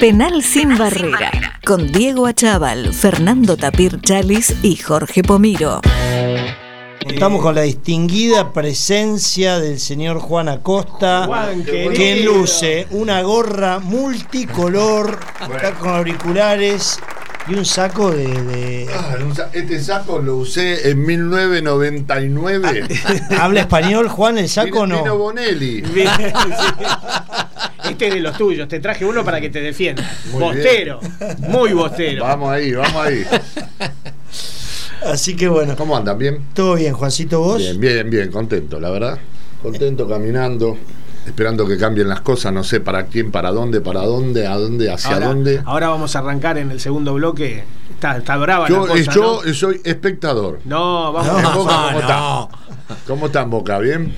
Penal sin barrera, con Diego Achával, Fernando Tapir Chalis y Jorge Pomiro. Estamos con la distinguida presencia del señor Juan Acosta, Juan, que luce una gorra multicolor, está con auriculares y un saco de... de- Ah, Este saco lo usé en 1999. ¿Habla español, Juan, el saco o no? Bonelli. Bien, sí. Este es de los tuyos, te traje uno para que te defienda. Muy bostero, muy bostero. Vamos ahí, vamos ahí. Así que bueno, ¿Cómo andan? ¿Bien? todo bien, Juancito, vos. Bien, bien, bien, contento, la verdad. Contento caminando, esperando que cambien las cosas, no sé para quién, para dónde, para dónde, a dónde, hacia ahora, dónde. ahora vamos a arrancar en el segundo bloque. Está, está brava Yo, la cosa, yo ¿no? soy espectador. No, vamos ¿En a Boca no, cómo no. está? ¿Cómo está en Boca? ¿Bien?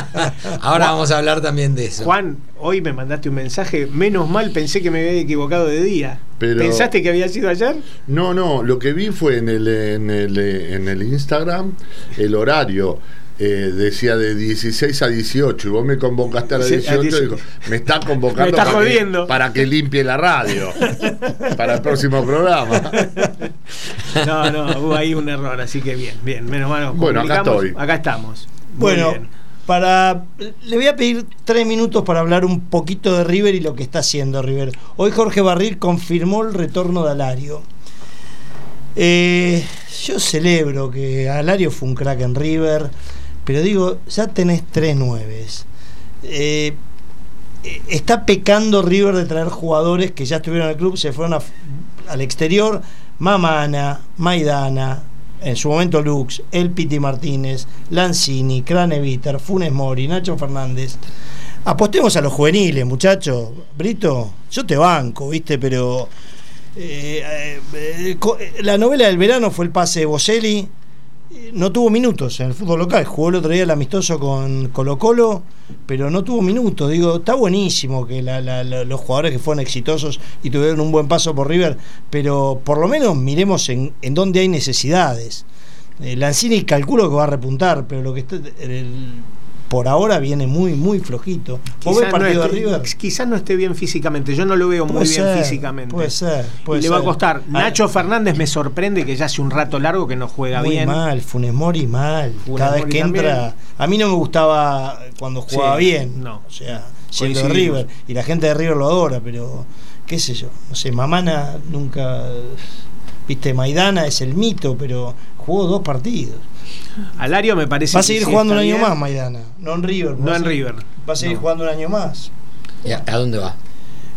Ahora vamos a hablar también de eso. Juan, hoy me mandaste un mensaje. Menos mal pensé que me había equivocado de día. Pero- ¿Pensaste que había sido ayer? No, no, lo que vi fue en el, en el, en el Instagram el horario. Eh, decía de 16 a 18 y vos me convocaste a las Sí, a 18 y 18. digo, me está convocando Me está para, jodiendo. Que, para que limpie la radio para el próximo programa. No, no, hubo ahí un error, así que bien, bien. Menos mal. Bueno, acá estoy. Acá estamos. Muy Bueno, bien. para le voy a pedir tres minutos para hablar un poquito de River y lo que está haciendo River. Hoy Jorge Barril confirmó el retorno de Alario. Eh, yo celebro que Alario fue un crack en River, pero digo, ya tenés tres nueves. Eh, está pecando River de traer jugadores que ya estuvieron en el club, se fueron al exterior. Mamana, Maidana, en su momento Lux, El Piti Martínez, Lanzini, Craneviter, Funes Mori, Nacho Fernández. Apostemos a los juveniles, muchachos. Brito, yo te banco, ¿viste? Pero eh, eh, la novela del verano fue el pase de Boselli. No tuvo minutos en el fútbol local. Jugó el otro día el amistoso con Colo Colo, pero no tuvo minutos. Digo, está buenísimo que la- la- la- los jugadores que fueron exitosos y tuvieron un buen paso por River, pero por lo menos miremos en, en dónde hay necesidades. Eh, Lanzini calculo que va a repuntar, pero lo que está, por ahora viene muy, muy flojito. ¿Vos ves Quizás no, de River? quizás no esté bien físicamente. Yo no lo veo muy bien físicamente. Puede ser. puede y le va a costar. Ah, Nacho Fernández me sorprende que ya hace un rato largo que no juega Muy bien. mal, Funes Mori mal. Funes Cada vez que entra. A mí no me gustaba cuando jugaba Sí, bien. no. O sea, siendo de. River. Y la gente de River lo adora, pero qué sé yo. No sé, Mamana nunca. Viste, Maidana es el mito, pero jugó dos partidos. Alario me parece Va a seguir jugando un año bien. más, Maidana. No en River. No va a en seguir- River. Va a seguir No. jugando un año más. ¿Y a, a dónde va?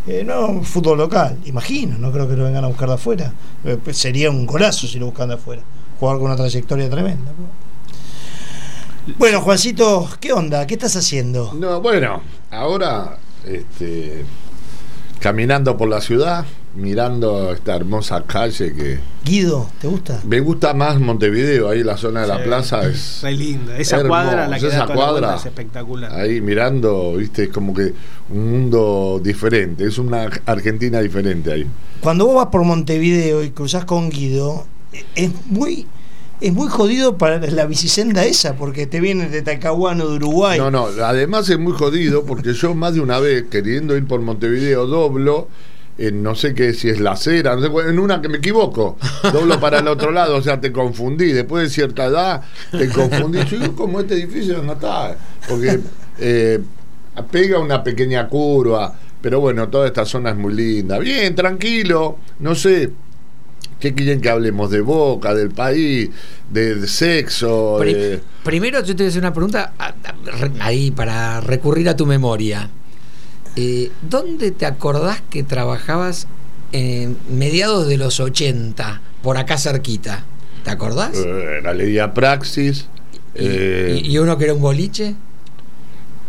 Eh, no, fútbol local, imagino, no creo que lo vengan a buscar de afuera. Eh, pues sería un golazo si lo buscan de afuera. Jugar con una trayectoria tremenda. Bueno, Juancito, ¿qué onda? ¿Qué estás haciendo? No, bueno, ahora este, caminando por la ciudad, mirando esta hermosa calle que Guido, ¿te gusta? me gusta más Montevideo, ahí la zona de la Sí. plaza es Re linda. Esa cuadra, la que esa da toda la cuadra, es espectacular. ahí mirando, viste, es como que un mundo diferente, es una Argentina diferente ahí. Cuando vos vas por Montevideo y cruzás con Guido, es muy es muy jodido para la bicisenda esa, porque te vienen de Talcahuano, de Uruguay. No, no, además es muy jodido porque yo más de una vez queriendo ir por Montevideo doblo en no sé qué si es la acera, no sé en una que me equivoco, doblo para el otro lado, o sea, te confundí, después de cierta edad te confundí, yo ¿cómo este edificio no está? Porque eh, pega una pequeña curva, pero bueno, toda esta zona es muy linda, bien, tranquilo, no sé. ¿Qué quieren que hablemos? ¿De boca, del país, de, de sexo? Pri- de- Primero yo te voy a hacer una pregunta ahí para recurrir a tu memoria. Eh, ¿Dónde te acordás que trabajabas en mediados de los 80, por acá cerquita? ¿Te acordás? Eh, la Praxis. ¿Y, eh, y uno que era un boliche?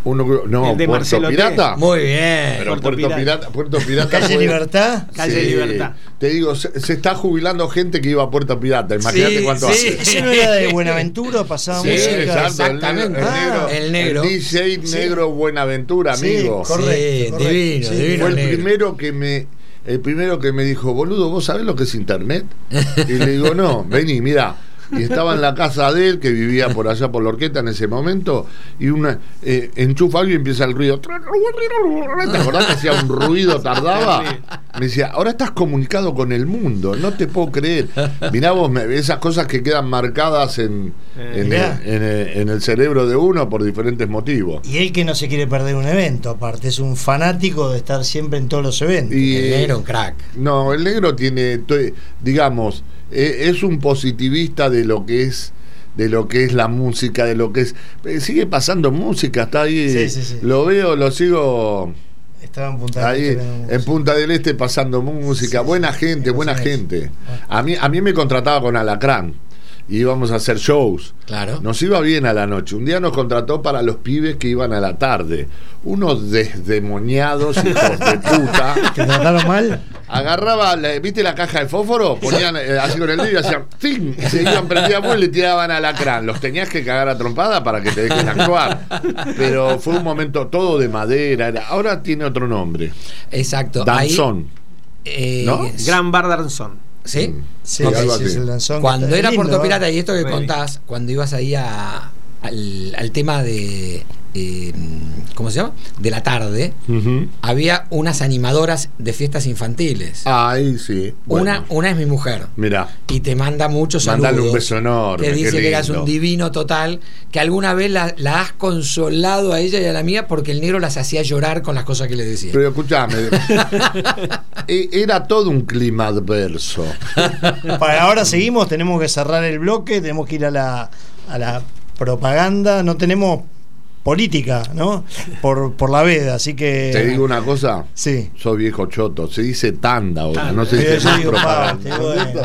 Uno no, El de Puerto Marcelo T. Pirata. Muy bien. Pero Puerto Puerto, Pirata. Pirata. Puerto Pirata. Calle fue- Libertad. Calle Libertad. Te digo, se, se está jubilando gente que iba a Puerto Pirata. Imagínate Sí, cuánto sí. hace. Ese no era de Buenaventura, pasaba Sí, música. exacto, exactamente. El, Ah, negro, el negro. DJ Sí. Negro Buenaventura, Sí, amigo. correcto, Sí, correcto. divino, Sí, divino. Fue el negro. primero que me. El primero que me dijo, boludo, ¿vos sabés lo que es internet? Y le digo, no, vení, mira. Y estaba en la casa de él, que vivía por allá por la orquesta en ese momento, y una eh, enchufa algo y empieza el ruido. ¿Te acordás que hacía un ruido, tardaba? Me decía, ahora estás comunicado con el mundo, no te puedo creer. Mirá vos, esas cosas que quedan marcadas en, Eh, en, el, en el- en el cerebro de uno por diferentes motivos. Y él que no se quiere perder un evento, aparte, es un fanático de estar siempre en todos los eventos. Y, El negro, crack. No, el negro tiene, digamos, eh, es un positivista de lo que es de lo que es la música, de lo que es eh, sigue pasando música, está ahí, Sí, sí, sí. lo veo, lo sigo Estaba en Punta del ahí Este, en Punta del Este pasando música, buena gente, buena gente. A mí a mí me contrataba con Alacrán y íbamos a hacer shows. Claro. Nos iba bien a la noche. Un día nos contrató para los pibes que iban a la tarde. Unos desdemoniados hijos de puta. ¿Te trataron mal? Agarraba, la- ¿viste la caja de fósforo? Ponían eh, así con el dedo y hacían ¡ting! Y se iban, prendían fuego y le tiraban al acrán. Los tenías que cagar a trompada para que te dejen actuar. Pero fue un momento todo de madera. era- ahora tiene otro nombre. Exacto. Ahí, Danzón. eh, ¿No? Gran Bar Danzón. ¿Sí? Sí, Ok. sí, sí, así. es el danzón que Cuando era lindo, Puerto. Pirata, y esto que Muy contás, cuando ibas ahí a, al, al tema de. eh, ¿Cómo se llama? De la tarde, había unas animadoras de fiestas infantiles. Ahí sí. Bueno, Una, una es mi mujer. Mirá. Y te manda muchos saludos. Mandale un beso enorme, Que qué dice que eras un divino total. Que alguna vez la, la has consolado a ella y a la mía porque el negro las hacía llorar con las cosas que le decía. Pero escúchame. e- Era todo un clima adverso. Para ahora seguimos, tenemos que cerrar el bloque, tenemos que ir a la, a la propaganda, no tenemos política, ¿no? Por, por la veda, así que... Te digo una cosa. Sí. Soy viejo choto. Se dice tanda ahora. Tanda. No se dice yo más digo, propaganda. parte, bueno,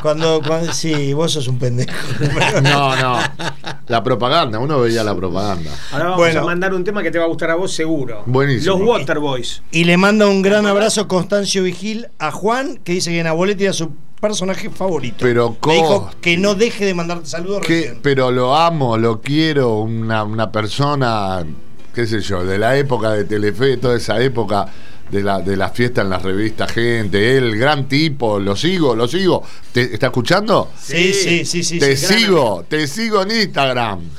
cuando, cuando, sí, vos sos un pendejo. No, no. La propaganda, uno veía la propaganda. Ahora vamos Bueno. a mandar un tema que te va a gustar a vos seguro. Buenísimo. Los Waterboys. Y le manda un gran abrazo Constancio Vigil a Juan, que dice que en Aboletti era su personaje favorito. Pero Me dijo que no deje de mandarte saludos Que, recién. pero lo amo, lo quiero, una, una persona, qué sé yo, de la época de Telefe, toda esa época de la, de la fiesta en las revistas, gente, él, gran tipo, lo sigo, lo sigo. ¿Te, ¿Está escuchando? Sí, sí, sí, sí. te sí. sigo, te sigo en Instagram.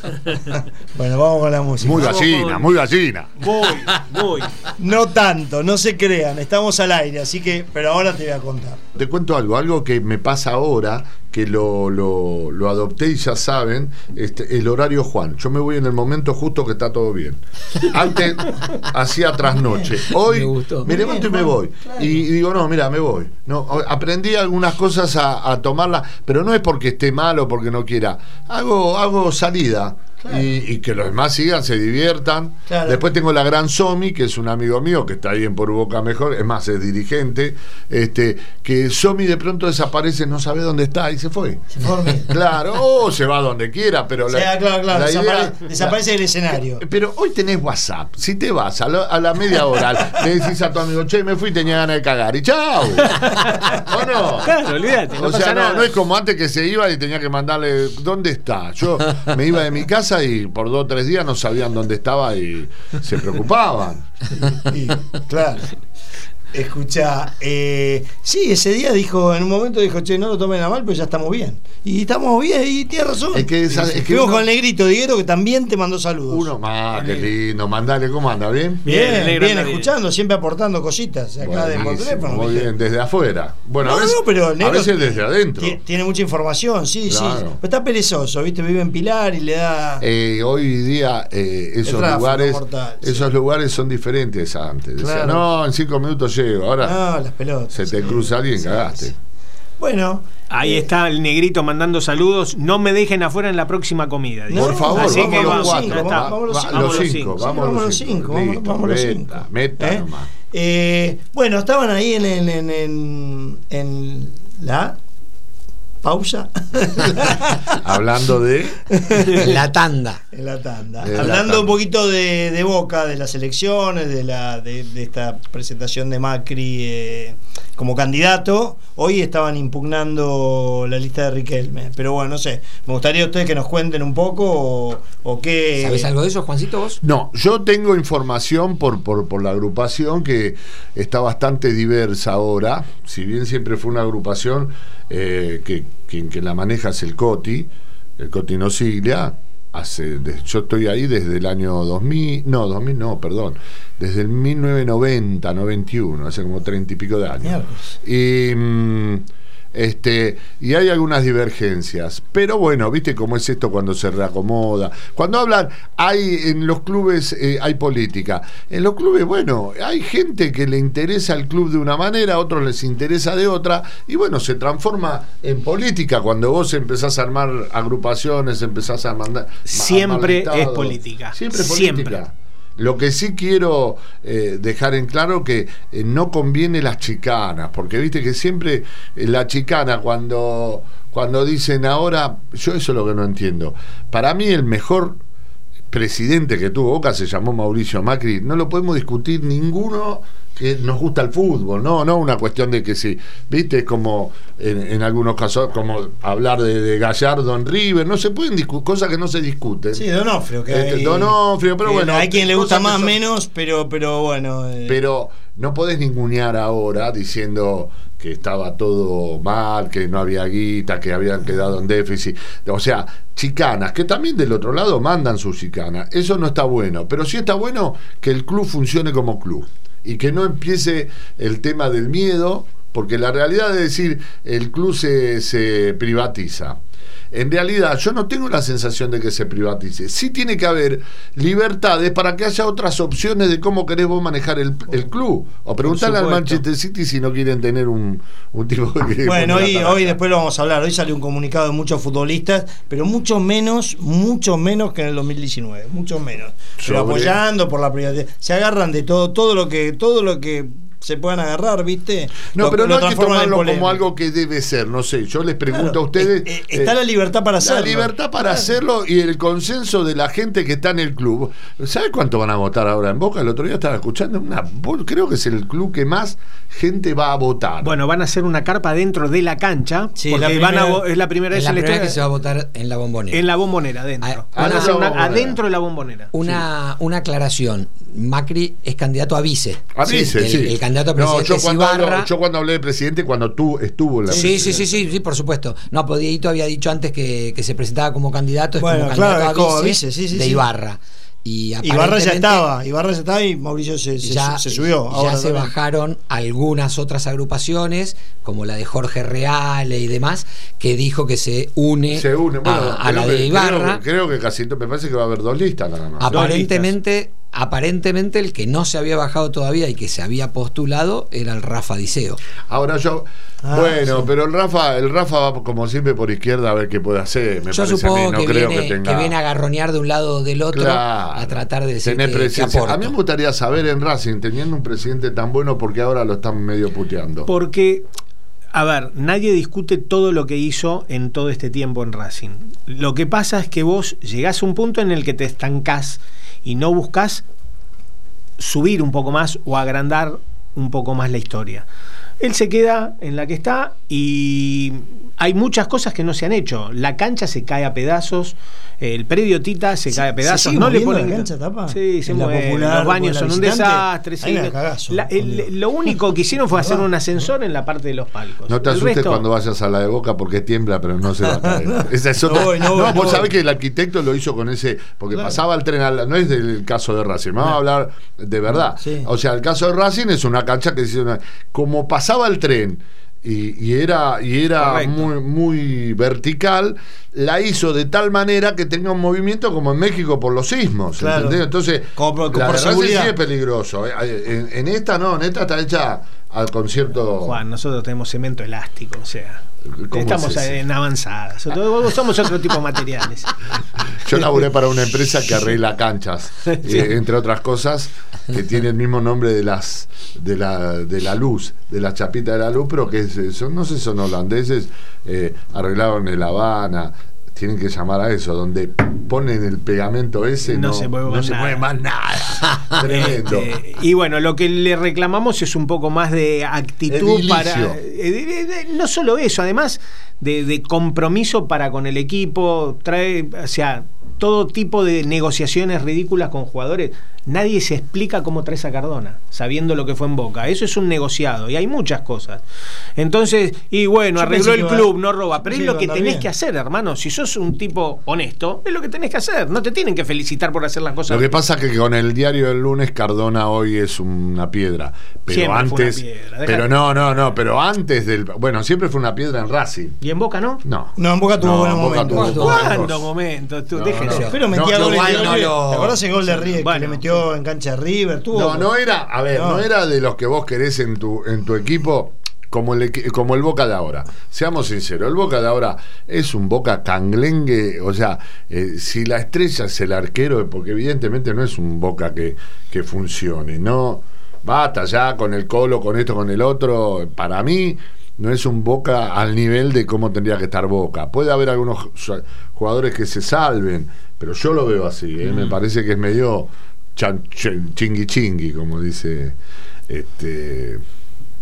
Bueno, vamos con la música. Muy Vamos gallina, con- muy gallina. Voy, voy. No tanto, no se crean, estamos al aire, así que, pero ahora te voy a contar. Te cuento algo, algo que me pasa ahora, que lo, lo, lo adopté y ya saben, este, el horario Juan. Yo me voy en el momento justo que está todo bien. Antes hacía trasnoche. Hoy Me gustó. me levanto y me voy. Y, y digo, no, mira, me voy. No, aprendí algunas cosas a, a tomarlas, pero no es porque esté mal o porque no quiera. Hago, hago salida. Y, y que los demás sigan, se diviertan. Claro. Después tengo la gran Somi, que es un amigo mío que está ahí en Por Boca Mejor, es más, es dirigente. Este, que Somi de pronto desaparece, no sabe dónde está y se fue. Se. Claro, o se va donde quiera, pero O sea, claro, claro, la desapare- idea- desaparece del escenario. Pero hoy tenés WhatsApp. Si te vas a, lo- a la media hora, le decís a tu amigo, che, me fui, tenía ganas de cagar. Y chao. ¿O no? Claro, olvídate, no o sea, pasa no, nada. no es como antes que se iba y tenía que mandarle, ¿dónde está? Yo me iba de mi casa y por dos o tres días no sabían dónde estaba y se preocupaban. Claro. Escucha, eh, sí, ese día dijo, en un momento dijo, che, no lo tomen a mal, pero ya estamos bien. Y estamos bien, y tiene razón. Es que es que Fuimos uno- con el negrito Diguero, que también te mandó saludos. Uno más, qué lindo. Mandale, ¿cómo anda? ¿Bien? Bien, Bien, bien, escuchando, siempre aportando cositas acá de por teléfono. Muy bien, desde afuera. Bueno, No, a veces, no, pero el a negro veces desde adentro. Tie- Tiene mucha información, sí, sí. Pero está perezoso, ¿viste? Vive en Pilar y le da. Eh, hoy día eh, esos tráfico lugares mortal, sí. esos lugares son diferentes a antes. Decía, Claro. no, en cinco minutos llego. Ahora no, las pelotas. se te sí. cruza alguien, Sí, cagaste. sí. Bueno. Ahí eh, está el negrito mandando saludos. No me dejen afuera en la próxima comida. No, Por favor, Así vamos que los vamos, cuatro. ya está. va- vamos los va- cinco. los Vamos los cinco, cinco. Vamos los cinco. vamos, vamos los meta, cinco. meta ¿Eh? nomás. Eh, bueno, estaban ahí en, en, en, en- en la pausa. Hablando de. La tanda. en la tanda. De la Hablando tanda. un poquito de, de Boca, de las elecciones, de, la, de, de esta presentación de Macri eh, como candidato. Hoy estaban impugnando la lista de Riquelme. Pero bueno, no sé. Me gustaría a ustedes que nos cuenten un poco o, o qué. ¿Sabes algo de eso, Juancito, vos? No, yo tengo información por, por, por la agrupación que está bastante diversa ahora. Si bien siempre fue una agrupación eh, que quien, quien la maneja es el Coti, el Coti no hace, yo estoy ahí desde el año 2000, no, 2000 no, perdón, desde el 1990, 91, hace como treinta y pico de años. Y, mm, este, y hay algunas divergencias. Pero bueno, viste cómo es esto cuando se reacomoda. Cuando hablan, hay en los clubes eh, hay política. En los clubes, bueno, hay gente que le interesa al club de una manera, a otros les interesa de otra. Y bueno, se transforma en política cuando vos empezás a armar agrupaciones, empezás a mandar. Siempre es política. Siempre es Siempre. Lo que sí quiero eh, dejar en claro que eh, no conviene las chicanas, porque viste que siempre eh, la chicana cuando, cuando dicen ahora, yo eso es lo que no entiendo. Para mí el mejor presidente que tuvo Boca se llamó Mauricio Macri, no lo podemos discutir ninguno que nos gusta el fútbol, no, no una cuestión de que sí, viste, es como en, en algunos casos, como hablar de, de Gallardo en River, no se pueden discutir, cosas que no se discuten. Sí, Donofrio. Que Este, hay- Donofrio, pero que bueno, Hay quien le gusta más son- menos, pero, pero bueno. eh, Pero no podés ningunear ahora diciendo que estaba todo mal, que no había guita, que habían quedado en déficit. O sea, chicanas, que también del otro lado mandan sus chicanas. Eso no está bueno. Pero sí está bueno que el club funcione como club. Y que no empiece el tema del miedo, porque la realidad es decir, el club se, se privatiza. En realidad, yo no tengo la sensación de que se privatice. Sí tiene que haber libertades para que haya otras opciones de cómo querés vos manejar el, el club. O preguntarle al. Manchester City si no quieren tener un, un tipo que. Bueno, hoy, hoy después lo vamos a hablar. Hoy salió un comunicado de muchos futbolistas, pero mucho menos, mucho menos que en el 2019, mucho menos. Pero apoyando por la privatización. Se agarran de todo, todo lo que, todo lo que se puedan agarrar, ¿viste? No, Lo- pero no hay que tomarlo como algo que debe ser, no sé. Yo les pregunto Claro, a ustedes. eh, eh, está eh, la libertad para hacerlo. La libertad para Claro. hacerlo y el consenso de la gente que está en el club. ¿Sabes cuánto van a votar ahora en Boca? El otro día estaba escuchando una. Creo que es el club que más gente va a votar. Bueno, van a hacer una carpa dentro de la cancha. Sí, porque la van a, primera- vo- es la primera Es vez la en la primera que se va a votar en la bombonera. en la bombonera, adentro. Ah, van a ah, hacer una adentro de la bombonera. Una, una aclaración. Macri es candidato a vice. A vice, el, sí. el candidato a No, yo cuando, hablo, yo cuando hablé de presidente, cuando tú estuvo en la Sí, sí, sí, sí, sí, por supuesto. No, pues Dieguito había dicho antes que, que se presentaba como candidato, es Bueno, como claro, candidato es como a vice, vice, sí, sí, de. Ibarra. Y Ibarra ya estaba, Ibarra ya estaba y Mauricio se, se- ya, se subió. ya ahora se también. bajaron algunas otras agrupaciones, como la de Jorge Reale y demás, que dijo que se une, Se une. Bueno, a, la que- de Ibarra. Creo, que- creo que casi, me parece que va a haber dos listas nada más. Aparentemente, aparentemente el que no se había bajado todavía y que se había postulado era el Rafa Diceo. Ahora yo, Ah, bueno, sí. pero el Rafa, el Rafa va como siempre por izquierda a ver qué puede hacer. Me Yo parece supongo a mí, no que, creo viene, que tenga. que viene a garronear de un lado o del otro Claro, a tratar de decir que. A mí me gustaría saber en Racing, teniendo un presidente tan bueno, porque ahora lo están medio puteando. Porque, a ver, nadie discute todo lo que hizo en todo este tiempo en Racing. Lo que pasa es que vos llegás a un punto en el que te estancás y no buscas subir un poco más o agrandar un poco más la historia. Él se queda en la que está y hay muchas cosas que no se han hecho. La cancha se cae a pedazos, el predio Tita se ¿Se- cae a se pedazos. sigue no le ponen la cancha, Tapa? Sí, se mueve. Popular, Los baños son un desastre. sí. ahí me cagazo, La- el- conmigo. lo único que hicieron fue hacer un ascensor en la parte de los palcos. No te El asustes resto- cuando vayas a la de boca porque tiembla, pero no se va a caer. Esa es otra. No voy, no voy, no vos sabés que el arquitecto lo hizo con ese. Porque Claro. pasaba el tren, al- no es del caso de Racing, vamos a hablar de verdad. Sí. O sea, el caso de Racing es una cancha que se una- como pasaba el tren. Y, y era, y era muy, muy vertical, la hizo de tal manera que tenga un movimiento como en México por los sismos. Claro. Entonces, Como la por seguridad. sí es peligroso. ¿eh? En, en esta no, en esta está hecha al concierto. Juan, nosotros tenemos cemento elástico, o sea. ¿Cómo Estamos es en avanzadas. Usamos otro tipo de materiales. Yo laburé para una empresa que arregla canchas, Sí. eh, entre otras cosas, que tiene el mismo nombre de las de la, de la luz, de las chapitas de la luz, pero que es- son, no sé, son holandeses, eh, arreglaron en La Habana, tienen que llamar a eso, donde ponen el pegamento ese, No no, se mueve no más se nada. mueve más nada. Tremendo. Este, y bueno, lo que le reclamamos es un poco más de actitud Edilicio. para. eh, no solo eso, además de, de compromiso para con el equipo, trae, o sea, todo tipo de negociaciones ridículas con jugadores. Nadie se explica cómo traes a Cardona, sabiendo lo que fue en Boca. Eso es un negociado y hay muchas cosas. Entonces, y bueno, Yo arregló el club, no roba, pero es lo que tenés que hacer, hermano. Si sos un tipo honesto, es lo que tenés que hacer. No te tienen que felicitar por hacer las cosas. Lo que pasa es que con el diario del lunes Cardona hoy es una piedra. Pero Siempre fue una antes. piedra, Pero no, no, no. Pero antes del. Bueno, siempre fue una piedra en Racing. ¿Y en Boca no? No. No, en Boca tuvo No, buenos momentos. ¿Cuándo momentos. Tú, No, déjense. no. Pero metía lo- ¿Te acordás el gol de Bueno. que le metió en cancha de River? Tuvo- No, no era, a ver, no. No. era de los que vos querés en tu, en tu equipo como el, como el Boca de ahora. Seamos sinceros, el Boca de ahora es un Boca canglengue, o sea, eh, si la estrella es el arquero, porque evidentemente no es un Boca que, que funcione, no, basta ya con el colo, con esto, con el otro, para mí no es un Boca al nivel de cómo tendría que estar Boca. Puede haber algunos jugadores que se salven, pero yo lo veo así, ¿eh? me parece que es medio chingui chingui, como dice este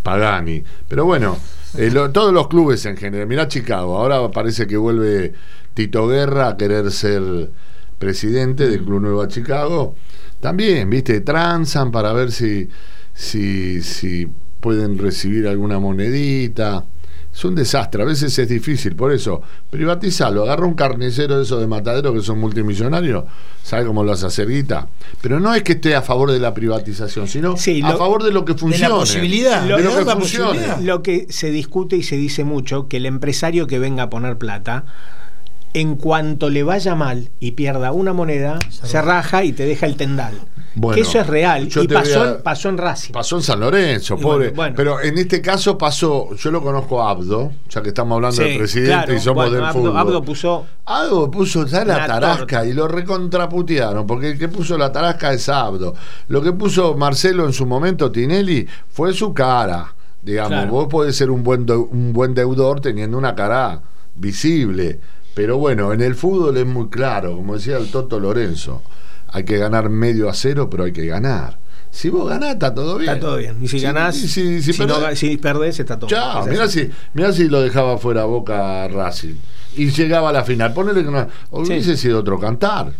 Pagani. Pero bueno, eh, todos los clubes en general. Mirá Chicago, ahora parece que vuelve Tito Guerra a querer ser presidente del Club Nueva Chicago. También, viste, transan para ver si, si, si pueden recibir alguna monedita. Es un desastre, a veces es difícil, por eso, privatizalo, agarra un carnicero de esos de matadero que son multimillonarios, sabe cómo lo hace hacer guita. Pero no es que esté a favor de la privatización, sino Sí, a lo- favor de lo que de funcione. la posibilidad. de le lo que funcione. posibilidad. Lo que se discute y se dice mucho, que el empresario que venga a poner plata, en cuanto le vaya mal y pierda una moneda, se raja y te deja el tendal. Bueno, que eso es real. Y pasó, a- pasó en Racing. Pasó en San Lorenzo, Y pobre. bueno, bueno. Pero en este caso pasó, yo lo conozco a Abdo, ya que estamos hablando Sí, del presidente claro. y somos del Abdo- fútbol. Abdo puso Abdo puso ya la tarasca torta. y lo recontraputearon, porque el que puso la tarasca es Abdo. Lo que puso Marcelo en su momento, Tinelli, fue su cara. Digamos, Claro. vos podés ser un buen, un buen deudor teniendo una cara visible. Pero bueno, en el fútbol es muy claro, como decía el Toto Lorenzo. Hay que ganar medio a cero, pero hay que ganar. Si vos ganás, está todo bien. Está todo bien. Y si Sí, ganás, y si, si si, perdés- si perdés, está todo Chao, mirá si, mirá si lo dejaba fuera Boca Racing. Y llegaba a la final. Ponele que no. Hubiese sido otro cantar.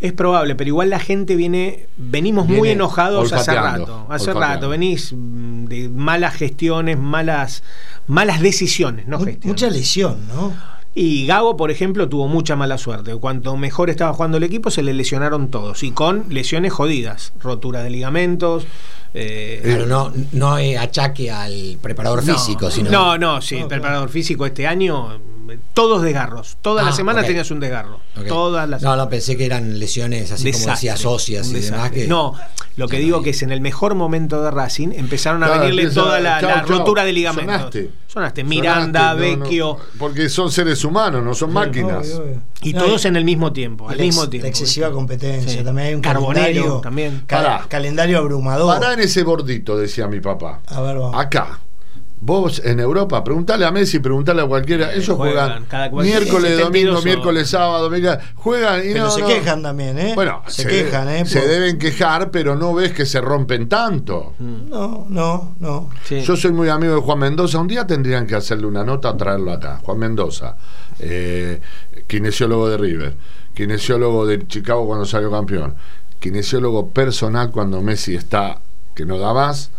Es probable, pero igual la gente viene, venimos muy enojados hace rato, hace olfateando. rato, venís mm, de malas gestiones, malas, malas decisiones, no gestiones. Mucha lesión, ¿no? Y Gago, por ejemplo, tuvo mucha mala suerte. Cuanto mejor estaba jugando el equipo, se le lesionaron todos. Y con lesiones jodidas. Rotura de ligamentos. eh, Claro, no, no es achaque al preparador no, físico, sino. No, no, sí, el preparador físico este año, eh, todos desgarros. Todas Ah, las semanas ok. tenías un desgarro. Todas las No, no, pensé que eran lesiones así como decías, un y demás. Que, No, lo que digo no que es en el mejor momento de Racing empezaron a venirle empieza- toda la, chau, la chau. rotura de ligamentos. Sonaste. Sonaste. Miranda, Sonaste, no, no, Vecchio porque son seres humanos, no son máquinas. Obvio, obvio. y No, todos en el mismo tiempo, al la ex- mismo tiempo. La excesiva competencia. Sí. También hay un Carbonero calendario. también. ca- Pará. calendario abrumador. Pará en ese bordito, decía mi papá. A ver, vamos. Acá. Vos en Europa, preguntale a Messi, preguntale a cualquiera. Ellos Juegan juegan, cada cual- miércoles, 72 domingo, miércoles, sábado, domingo. Juegan y Pero no, se no. quejan también, ¿eh? Bueno, se, quejan, ¿eh? Se deben quejar, pero no ves que se rompen tanto. No, no, no. Sí. Yo soy muy amigo de Juan Mendoza. Un día tendrían que hacerle una nota o traerlo acá. Juan Mendoza, eh, kinesiólogo de River, kinesiólogo de Chicago cuando salió campeón, kinesiólogo personal cuando Messi está que no da más.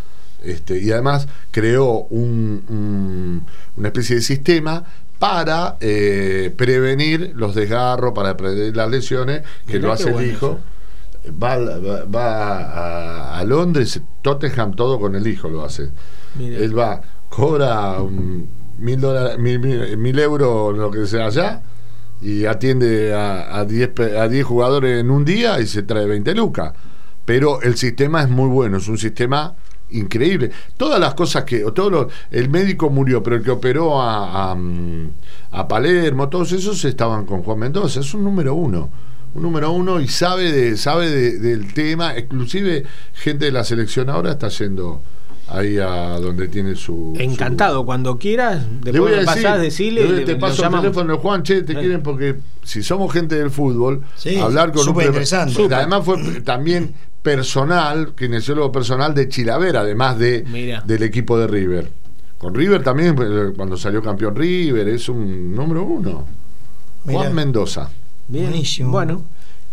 Este, y además creó un, un- una especie de sistema para eh, prevenir los desgarros, para prevenir las lesiones, que Mirá lo hace el hijo. Va, va- va a, a Londres, Tottenham, todo con el hijo lo hace. Él va, cobra um, mil, dólares, mil, mil- mil euros, lo que sea allá, y atiende a, a 10 pe- a 10 jugadores en un día y se trae 20 lucas. Pero el sistema es muy bueno, es un sistema increíble. Todas las cosas que. o Todo lo- el médico murió, pero el que operó a, a, a Palermo, todos esos estaban con Juan Mendoza. Es un número uno. Un número uno y sabe de sabe de- del tema. Inclusive gente de la selección ahora está yendo ahí a donde tiene su. su- Encantado, cuando quieras, le después voy a decir, pasás, decirle. le le- te lo paso el teléfono de Juan, che, te quieren porque si somos gente del fútbol, Sí, hablar con un súper pre- interesante. Además fue también personal, kinesiólogo personal de Chilavera, además de Mira. del equipo de River. Con River también, eh, cuando salió campeón River, es un número uno. Juan Mendoza. Bien. Buenísimo. Bueno,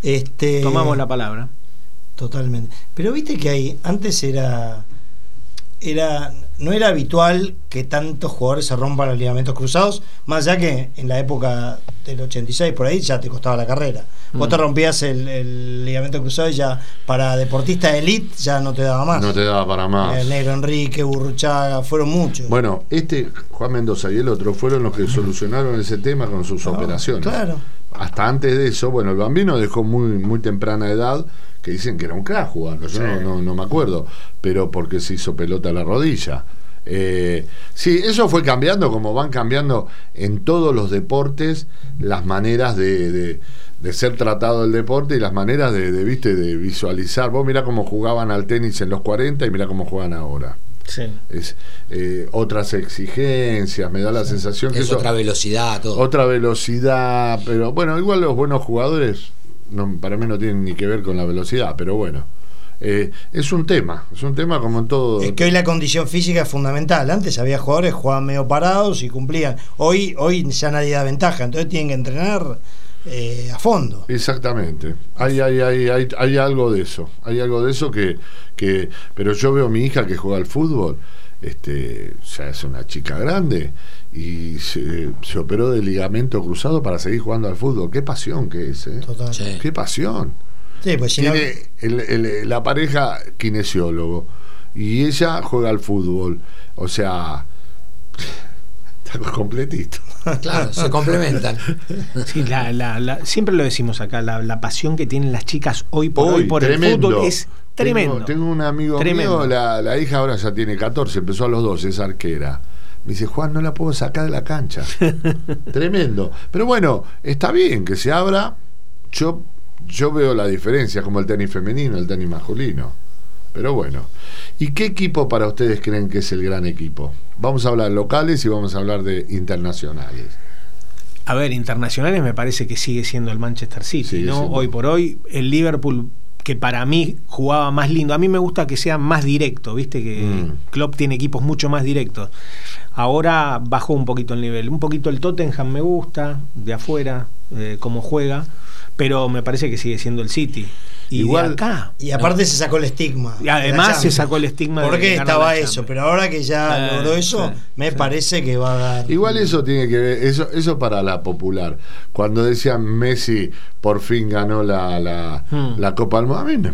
Este, tomamos la palabra. Totalmente. Pero viste que ahí, antes era. era no era habitual que tantos jugadores se rompan los ligamentos cruzados, más allá que en la época del 86 por ahí ya te costaba la carrera. Vos te rompías el, el ligamento cruzado y ya para deportista de elite ya no te daba más. No te daba para más. El negro Enrique, Burruchaga, fueron muchos. Bueno, este Juan Mendoza y el otro fueron los que solucionaron ese tema con sus operaciones. Claro. Hasta antes de eso, bueno, el bambino dejó muy, muy temprana edad, que dicen que era un crack jugando, yo no, no, no me acuerdo, pero porque se hizo pelota a la rodilla. Eh, sí, eso fue cambiando, como van cambiando en todos los deportes las maneras de, de- de ser tratado el deporte y las maneras de, de, viste, de visualizar. Vos mirá cómo jugaban al tenis en los 40 y mirá cómo juegan ahora. Sí. Es, eh, otras exigencias, me da la sensación que Es eso, otra velocidad, todo. otra velocidad, pero bueno, igual los buenos jugadores no, para mí no tienen ni que ver con la velocidad, pero bueno, eh, es un tema, es un tema como en todo. Es que hoy la condición física es fundamental. Antes había jugadores que jugaban medio parados y cumplían. Hoy, hoy ya nadie da ventaja, entonces tienen que entrenar eh, a fondo. Exactamente, hay, hay, hay, hay, hay algo de eso, hay algo de eso que, que, pero yo veo a mi hija que juega al fútbol, este, ya es una chica grande y se, se operó de ligamento cruzado para seguir jugando al fútbol, qué pasión que es, ¿eh? Total. Sí. qué pasión. Sí, pues si no- Tiene el- el- la pareja kinesiólogo y ella juega al fútbol. O sea, está completito. Claro, se complementan. Sí, la- la- la- siempre lo decimos acá, la, la pasión que tienen las chicas hoy por hoy, Hoy, por tremendo. el fútbol es tremendo. Tengo, tengo un amigo Tremendo. mío, la, la hija ahora ya tiene 14, empezó a los 12, es arquera. Me dice, Juan, no la puedo sacar de la cancha. Tremendo. Pero bueno, está bien que se abra. Yo, yo veo la diferencia, como el tenis femenino, el tenis masculino. Pero bueno. ¿Y qué equipo para ustedes creen que es el gran equipo? Vamos a hablar locales y vamos a hablar de internacionales. A ver, internacionales me parece que sigue siendo el Manchester City, Sigue ¿no? siendo. Hoy por hoy, el Liverpool, que para mí jugaba más lindo. A mí me gusta que sea más directo, viste que Mm. Klopp tiene equipos mucho más directos. Ahora bajó un poquito el nivel. Un poquito el Tottenham me gusta, de afuera, eh, cómo juega, pero me parece que sigue siendo el City. Y Igual- de acá. Y aparte se sacó el estigma. Y además se sacó el estigma de Porque estaba la eso, pero ahora que ya Sí, logró eso, sí, me sí. parece que va a dar. Igual eso tiene que ver, eso, eso para la popular. Cuando decían Messi por fin ganó la, la, Hmm. la Copa del Mundo, a mí no-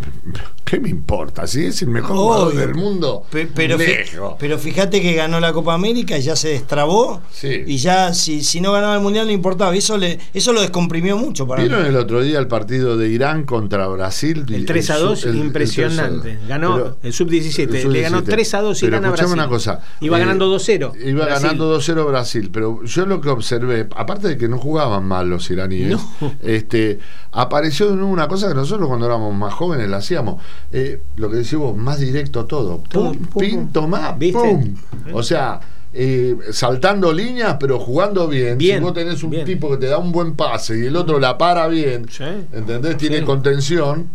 ¿qué me importa? Si es el mejor jugador del mundo, Pe- Pero, lejos. pero fíjate que ganó la Copa América y ya se destrabó. Sí. Y ya, si, si no ganaba el mundial, no importaba. Y eso, le, eso lo descomprimió mucho para mí. ¿Vieron el otro día el partido de Irán contra Brasil? El 3 a 2, sub- el- el impresionante. 3 a 2. Ganó Pero- el sub-17. el Le ganó 3 a 2 Pero Irán a Brasil. una cosa. Iba eh, ganando 2-0. Iba Brasil. ganando 2-0 Brasil. Pero yo lo que observé, aparte de que no jugaban mal los iraníes, No. este, apareció una cosa que nosotros cuando éramos más jóvenes la hacíamos. Eh, lo que decimos, más directo todo. Todo, Pum, pum, pinto pum. más, ¿Viste? pum. O sea. eh, saltando líneas pero jugando bien. Bien, si vos tenés un bien. tipo que te da un buen pase y el otro la para bien Sí. ¿entendés? tiene Sí. contención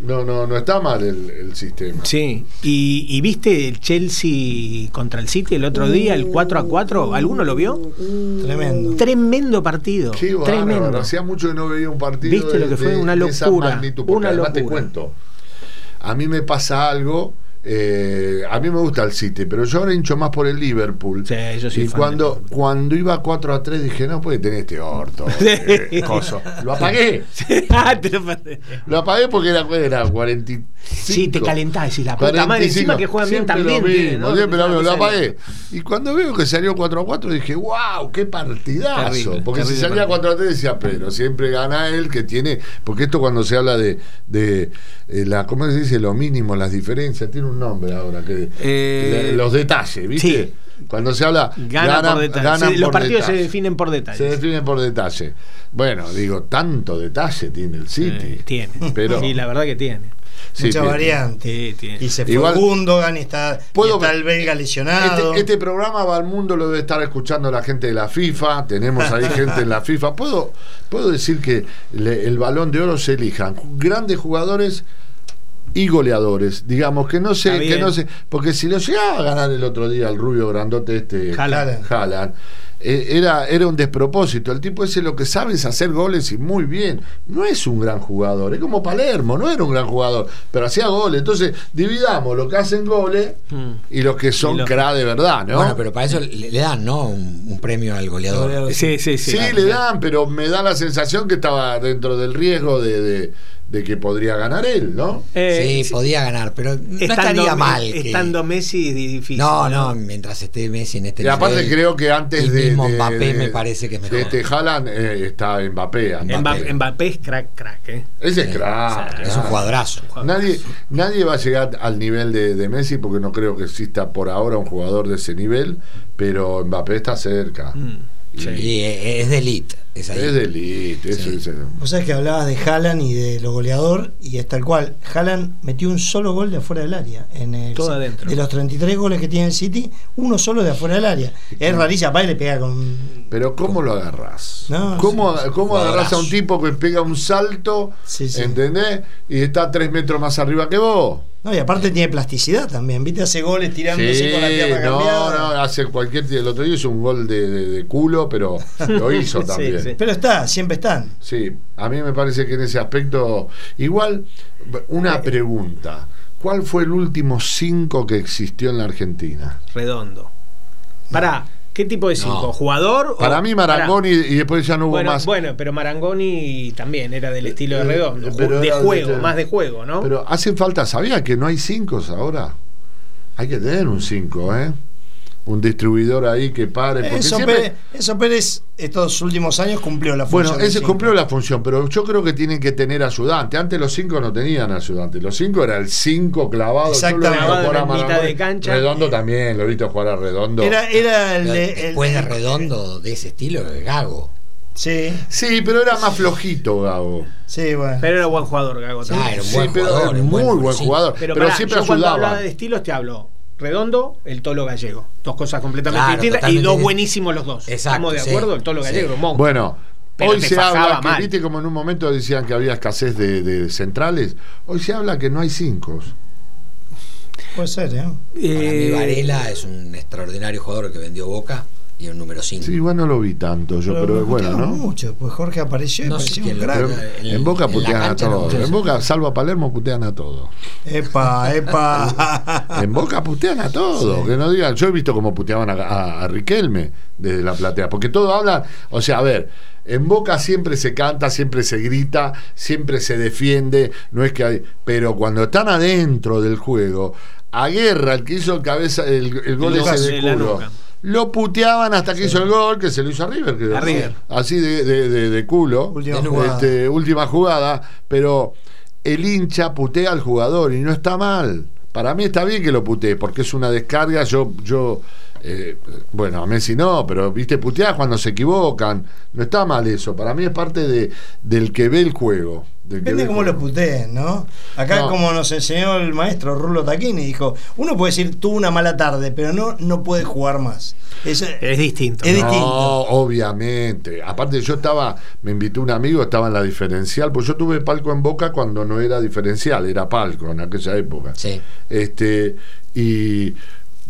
no no no está mal el, el sistema Sí, y, y viste el Chelsea contra el City el otro día, el 4 a 4, ¿alguno lo vio? Tremendo. Tremendo partido. Qué bárbaro. tremendo. Hacía mucho que no veía un partido. ¿Viste lo que fue? Una de esa locura, magnitud, porque una además te locura. cuento. A mí me pasa algo. Eh, a mí me gusta el City, pero yo ahora hincho más por el Liverpool. Sí, yo soy y fan cuando, cuando iba 4 a 3 dije, no puede tener este orto. eh, coso. Lo apagué. Ah, te lo perdí. Lo apagué porque era, era 45. Sí, te calentás, decís, la puta madre, 45. encima que juegan bien también Lo tiene, mismo, ¿no? siempre lo apagué. Y cuando veo que salió 4 a 4, dije, wow, qué partidazo. Terrible, porque si terrible salía partido. 4 a 3 decía, pero siempre gana él que tiene. Porque esto cuando se habla de, de eh, la, ¿cómo se dice? Lo mínimo, las diferencias, tiene un nombre ahora, que Eh, los detalles, ¿viste? sí. Cuando se habla, Gana ganan- por detalle. ganan Sí, los por partidos detalle. se definen por detalle. Se definen por detalle. Bueno, digo, tanto detalle tiene el City. Eh, tiene. Pero, Sí, la verdad que tiene. sí, Mucha tiene. variante. Sí, tiene. Y se fue Igual- Gundogan y está, y Puedo- está el belga lesionado. Este, este programa va al mundo, lo debe estar escuchando la gente de la FIFA. Tenemos ahí gente en la FIFA. Puedo, puedo decir que le- el balón de oro se elijan grandes jugadores y goleadores. Digamos que no sé, que no sé. Porque si lo llegaba a ganar el otro día el rubio grandote este. Haaland, eh, era, era un despropósito. El tipo ese lo que sabe es hacer goles y muy bien. No es un gran jugador, es como Palermo, no era un gran jugador, pero hacía goles. Entonces, dividamos lo que hacen goles y los que son los- cra de verdad, ¿no? Bueno, pero para eso le, le dan, ¿no? Un, un premio al goleador. Sí, sí, sí. Sí, le dan, pero me da la sensación que estaba dentro del riesgo de, de- de que podría ganar él, ¿no? Eh, sí, podía ganar, pero no estando, estaría mal. que- Estando Messi es difícil. no, no, mientras esté Messi en este Y aparte nivel, creo que antes el de, mismo de- Mbappé de- me parece que es de mejor. este Haaland eh, está Mbappé. Mbappé. Mbappé, Mbappé es crack, crack, ¿eh? Ese es crack. es un crack. jugadorazo. Nadie, nadie va a llegar al nivel de, de Messi porque no creo que exista por ahora un jugador de ese nivel, pero Mbappé está cerca. Mm, sí. Y e- es de elite. Es ahí. Es de elite, eso Sí. es- Vos sabés que hablabas de Haaland y de lo goleador, y es tal cual. Haaland metió un solo gol de afuera del área. En el, Todo adentro. De los 33 goles que tiene el City, uno solo de afuera del área. Es rarísimo, aparte le pega con. Pero ¿cómo lo agarrás? No, ¿Cómo, sí, cómo agarrás a un tipo que pega un salto, Sí, sí. ¿entendés? Y está tres metros más arriba que vos. No, y aparte tiene plasticidad también. ¿Viste? Hace goles tirándose Sí, con la pierna no, cambiada. no, hace cualquier... El otro día hizo un gol de, de- de culo, pero lo hizo Sí, también. sí. Pero está, siempre están. Sí, a mí me parece que en ese aspecto. Igual, una pregunta. ¿Cuál fue el último 5 que existió en la Argentina? Redondo. Pará, ¿qué tipo de cinco? No. ¿Jugador? o- Para mí, Marangoni y después ya no hubo Bueno, más. bueno, pero Marangoni también era del estilo de Eh, Redondo. pero de juego, este- más de juego, ¿no? Pero hacen falta, ¿sabía que no hay 5 ahora? Hay que tener un 5, ¿eh? Un distribuidor ahí que pare. Eso siempre- Pérez, Enzo Pérez estos últimos años cumplió la función. Bueno, ese cumplió la función, pero yo creo que tienen que tener ayudante. Antes los cinco no tenían ayudante. Los cinco era el cinco clavado. Exactamente. visto jugar a Clavado en de cancha. Redondo también, lo he visto jugar a Redondo. Era, era el, el- Después de redondo de ese estilo, el Gago. Sí, Sí, pero era más flojito, Gabo. sí, bueno. Pero era buen jugador, Gago. Ah, también. era un Sí, buen pero jugador. era muy buen- buen sí. jugador. Pero, Pero, pará, siempre yo cuando ayudaba. hablaba de estilos te hablo Redondo, el Tolo Gallego. Dos cosas completamente Claro, distintas y dos buenísimos los dos. Exacto, ¿Estamos de sí, acuerdo? El Tolo sí. Gallego, monstruo. Bueno, Pero hoy se habla, que, mal. viste como en un momento decían que había escasez de, de centrales. Hoy se habla que no hay cinco. Puede ser, ¿eh? Para mí Eh, Varela es un extraordinario jugador que vendió Boca y el número 5. Sí, igual no lo vi tanto yo, pero, bueno, ¿no? mucho. Pues Jorge apareció y No quién un lo crack. Pero en- Boca en putean a no. todos. En Boca, salvo a Palermo, putean a todos. Epa, epa. En Boca putean a todos. Que no digan, yo he visto cómo puteaban a, a- a Riquelme desde la platea. Porque todo hablan, o sea, a ver, en Boca siempre se canta, siempre se grita, siempre se defiende. No es que hay. Pero cuando están adentro del juego, a guerra, el que hizo el cabeza, el, el gol El ese de culo. Lo puteaban hasta que hizo el gol, que se lo hizo a River, creo, A ¿no? River. Así de, de- de- de culo. Última De jugada. Este, última jugada, pero el hincha putea al jugador y no está mal. Para mí está bien que lo putee, porque es una descarga. Yo, yo eh, bueno, a Messi no, pero viste, putear cuando se equivocan. No está mal eso. Para mí es parte de, del que ve el juego. Depende cómo lo puteen, ¿no? Acá, No. como nos enseñó el maestro Rulo Taquini, dijo: uno puede decir tuvo una mala tarde, pero no, no puede jugar más. Es, Es distinto. Es ¿no? distinto. No, obviamente. Aparte, yo estaba, me invitó un amigo, estaba en la diferencial, pues yo tuve palco en Boca cuando no era diferencial, era palco en aquella época. Sí. Este, y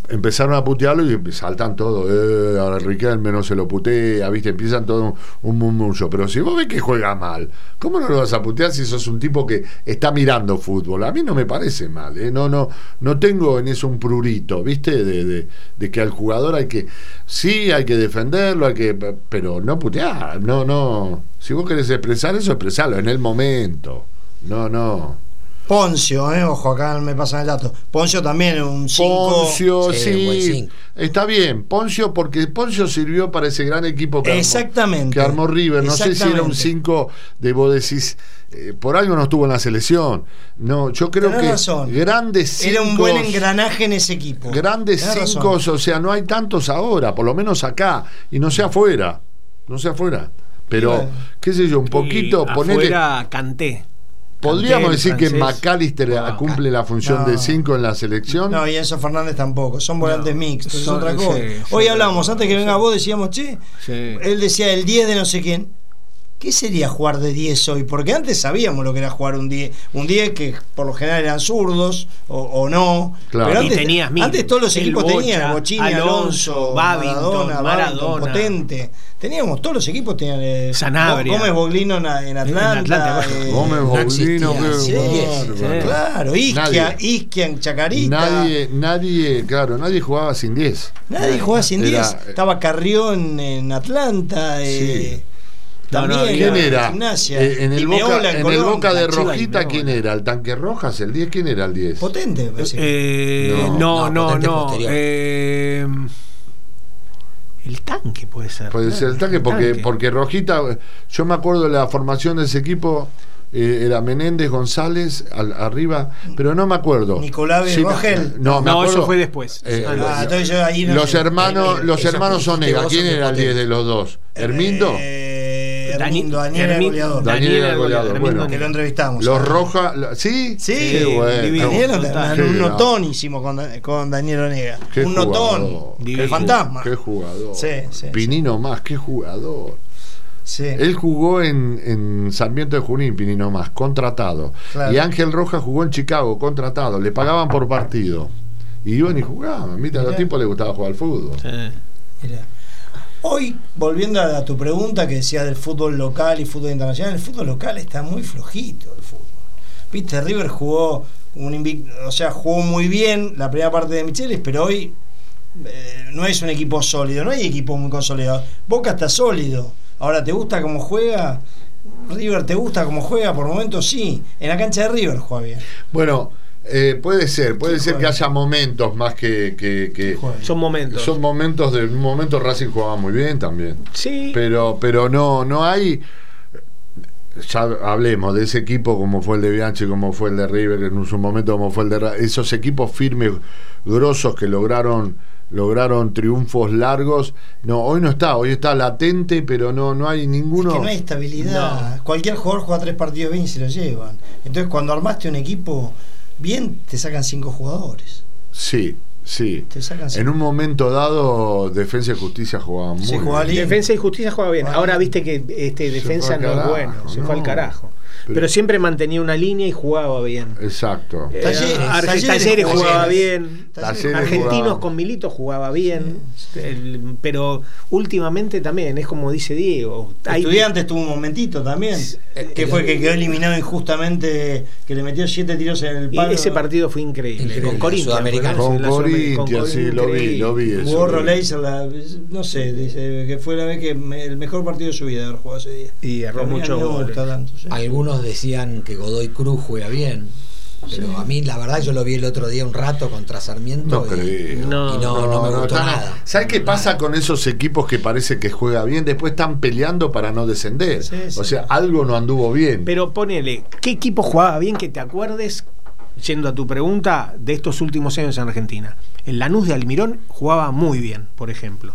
empezaron a putearlo y saltan todo, eh, ahora Riquelme no se lo putea, viste, empiezan todo un murmullo. Pero si vos ves que juega mal, ¿cómo no lo vas a putear si sos un tipo que está mirando fútbol? A mí no me parece mal, ¿eh? no, no, no tengo en eso un prurito, viste, de, de, de que al jugador hay que, sí, hay que defenderlo, hay que, pero no putear, no, no. Si vos querés expresar eso, expresalo en el momento. No, no. Poncio, ¿eh? Ojo, acá me pasan el dato. Poncio también, un 5. Poncio, Sí, está bien. Poncio, porque Poncio sirvió para ese gran equipo que armó, Exactamente. que armó River. No sé si era un Exactamente. 5 de vos decís, eh, por algo no estuvo en la selección. No, yo creo Tenés que razón. grandes Era un buen engranaje en ese equipo. Grandes Tenés cinco, razón. o sea, no hay tantos ahora, por lo menos acá, y no sea afuera. No sea afuera. Pero, bueno. qué sé yo, un poquito, Y ponele. afuera canté. Podríamos Canté, decir que. McAllister cumple la función no. de 5 en la selección. No, y Enzo Fernández tampoco. Son volantes No, mixtos, es otra cosa. sí, Hoy sí, hablábamos, antes que sí. venga vos, decíamos, che, Sí. él decía el 10 de no sé quién. ¿Qué sería jugar de 10 hoy? Porque antes sabíamos lo que era jugar un 10, un 10 que por lo general eran zurdos o, o no. Claro. Pero Y antes, tenías mil. antes todos los equipos Bocha, tenían Bochini, Alonso, Babington, Maradona, Maradona. Babington, Potente. Teníamos, todos los equipos tenían. eh, Sanabria. Gómez Boglino en, en Atlanta. Eh, Gómez no Boglino, existía, qué sí, bárbaro. sí. Claro, Isquia. Isquia en Chacarita. Nadie, nadie, claro, nadie jugaba sin 10. Nadie jugaba sin Era- 10. Estaba Carrión en Atlanta. eh, Sí. No, no, también ¿Quién en era? Gimnasia. Eh, en el Boca, Meola en el. Boca de Rojita. ¿quién era? ¿El tanque Rojas? ¿El 10? ¿Quién era el 10? Potente. Eh, No, no, no, eh, el tanque puede ser. Puede ser el tanque, porque, porque Rojita, yo me acuerdo de la formación de ese equipo, eh, era Menéndez, González, al- arriba, pero no me acuerdo. Nicolás Sí, Rogel. No, me No, acuerdo. eso fue después. Eh, Ah, los- Ah, entonces yo ahí no los sé. hermanos, Eh, los hermanos vos ¿quién era el de 10 de los dos? ¿Hermindo? Eh, Hermindo, Daniel era Hermi- goleador. Dani- Daniel era era goleador, goleador, bueno. Que lo entrevistamos. Los Ah. Rojas, ¿sí? Sí, Qué bueno. Daniel un notón hicimos con, con Daniel Onega. Qué un jugador, notón. qué El fantasma. Qué jugador. Sí, sí, Pinino más, qué jugador. Sí. Él jugó en, en Sarmiento de Junín, Pinino más, contratado. Claro. Y Ángel Rojas jugó en Chicago, contratado. Le pagaban por partido. Y iban y jugaban. Viste, a los Mirá. tipos les gustaba jugar al fútbol. Sí. Mira. Hoy, volviendo a, tu pregunta que decía del fútbol local y fútbol internacional, el fútbol local está muy flojito el fútbol. Viste, River jugó un o sea, jugó muy bien la primera parte de Michelis, pero hoy eh, no es un equipo sólido, no hay equipo muy consolidado. Boca está sólido. Ahora, ¿te gusta cómo juega? River, ¿te gusta cómo juega? Por momentos sí. En la cancha de River juega bien. Bueno, eh, puede ser, puede ¿Qué ser que haya momentos más que. que-. Son momentos. son momentos de un momento Racing jugaba muy bien también. sí. Pero, pero no, no hay. Ya hablemos de ese equipo como fue el de Bianchi, como fue el de River, en su momento como fue el de esos equipos firmes, grosos que lograron lograron triunfos largos. No, hoy no está, hoy está latente, pero no no hay ninguno. Es que no hay estabilidad. Cualquier jugador juega tres partidos bien y se lo llevan. Entonces, cuando armaste un equipo bien, te sacan cinco jugadores. Sí, sí. Te sacan En cinco. un momento dado, Defensa y Justicia jugaban muy Sí, bien. jugaba bien. Defensa y Justicia juega bien. Ahora viste que este defensa no es bueno, se fue al carajo. Pero- Pero, siempre mantenía una línea y jugaba bien. Exacto. Eh, Talleres, Talleres Talleres jugaba bien. Talleres Argentinos jugaba- con Milito jugaba bien. El- pero últimamente también, es como dice Diego. hay- Estudiantes tuvo un momentito también. Eh, que el- fue que quedó eliminado injustamente, que le metió siete tiros en el y palo. ese partido fue increíble. Increíble, Con Corinthians. Con Corinthians, sí, lo vi, lo vi. eso, Jugó no sé, dice que fue la vez que me- el mejor partido de su vida haber jugado ese día. Y erró goles. gusta tanto, sí. Algunos decían que Godoy Cruz juega bien. Pero a mí, la verdad, yo lo vi el otro día un rato contra Sarmiento. No y, creo. No, y no, no, me gustó nada. ¿Sabes qué pasa con esos equipos que parece que juega bien? Después están peleando para no descender. Sí, sí. O sea, algo no anduvo bien. Pero ponele, ¿qué equipo jugaba bien que te acuerdes? Yendo a tu pregunta, de estos últimos años en Argentina. El Lanús de Almirón jugaba muy bien, por ejemplo.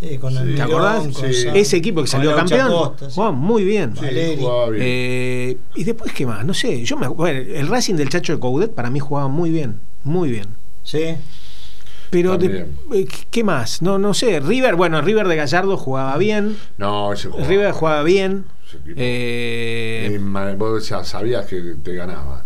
Sí, con Sí. el ¿Te acordás? Sí. Ese equipo que salió campeón Costa, jugaba muy bien. Jugaba. Eh, y después, ¿qué más? No sé. Yo me, bueno, el Racing del Chacho de Coudet para mí jugaba muy bien. Muy bien. Sí. Pero, de- eh, ¿qué más? No, no sé. River, bueno, River de Gallardo jugaba bien. no, ese jugaba. River jugaba bien. Eh, Y vos ya sabías que te ganaba.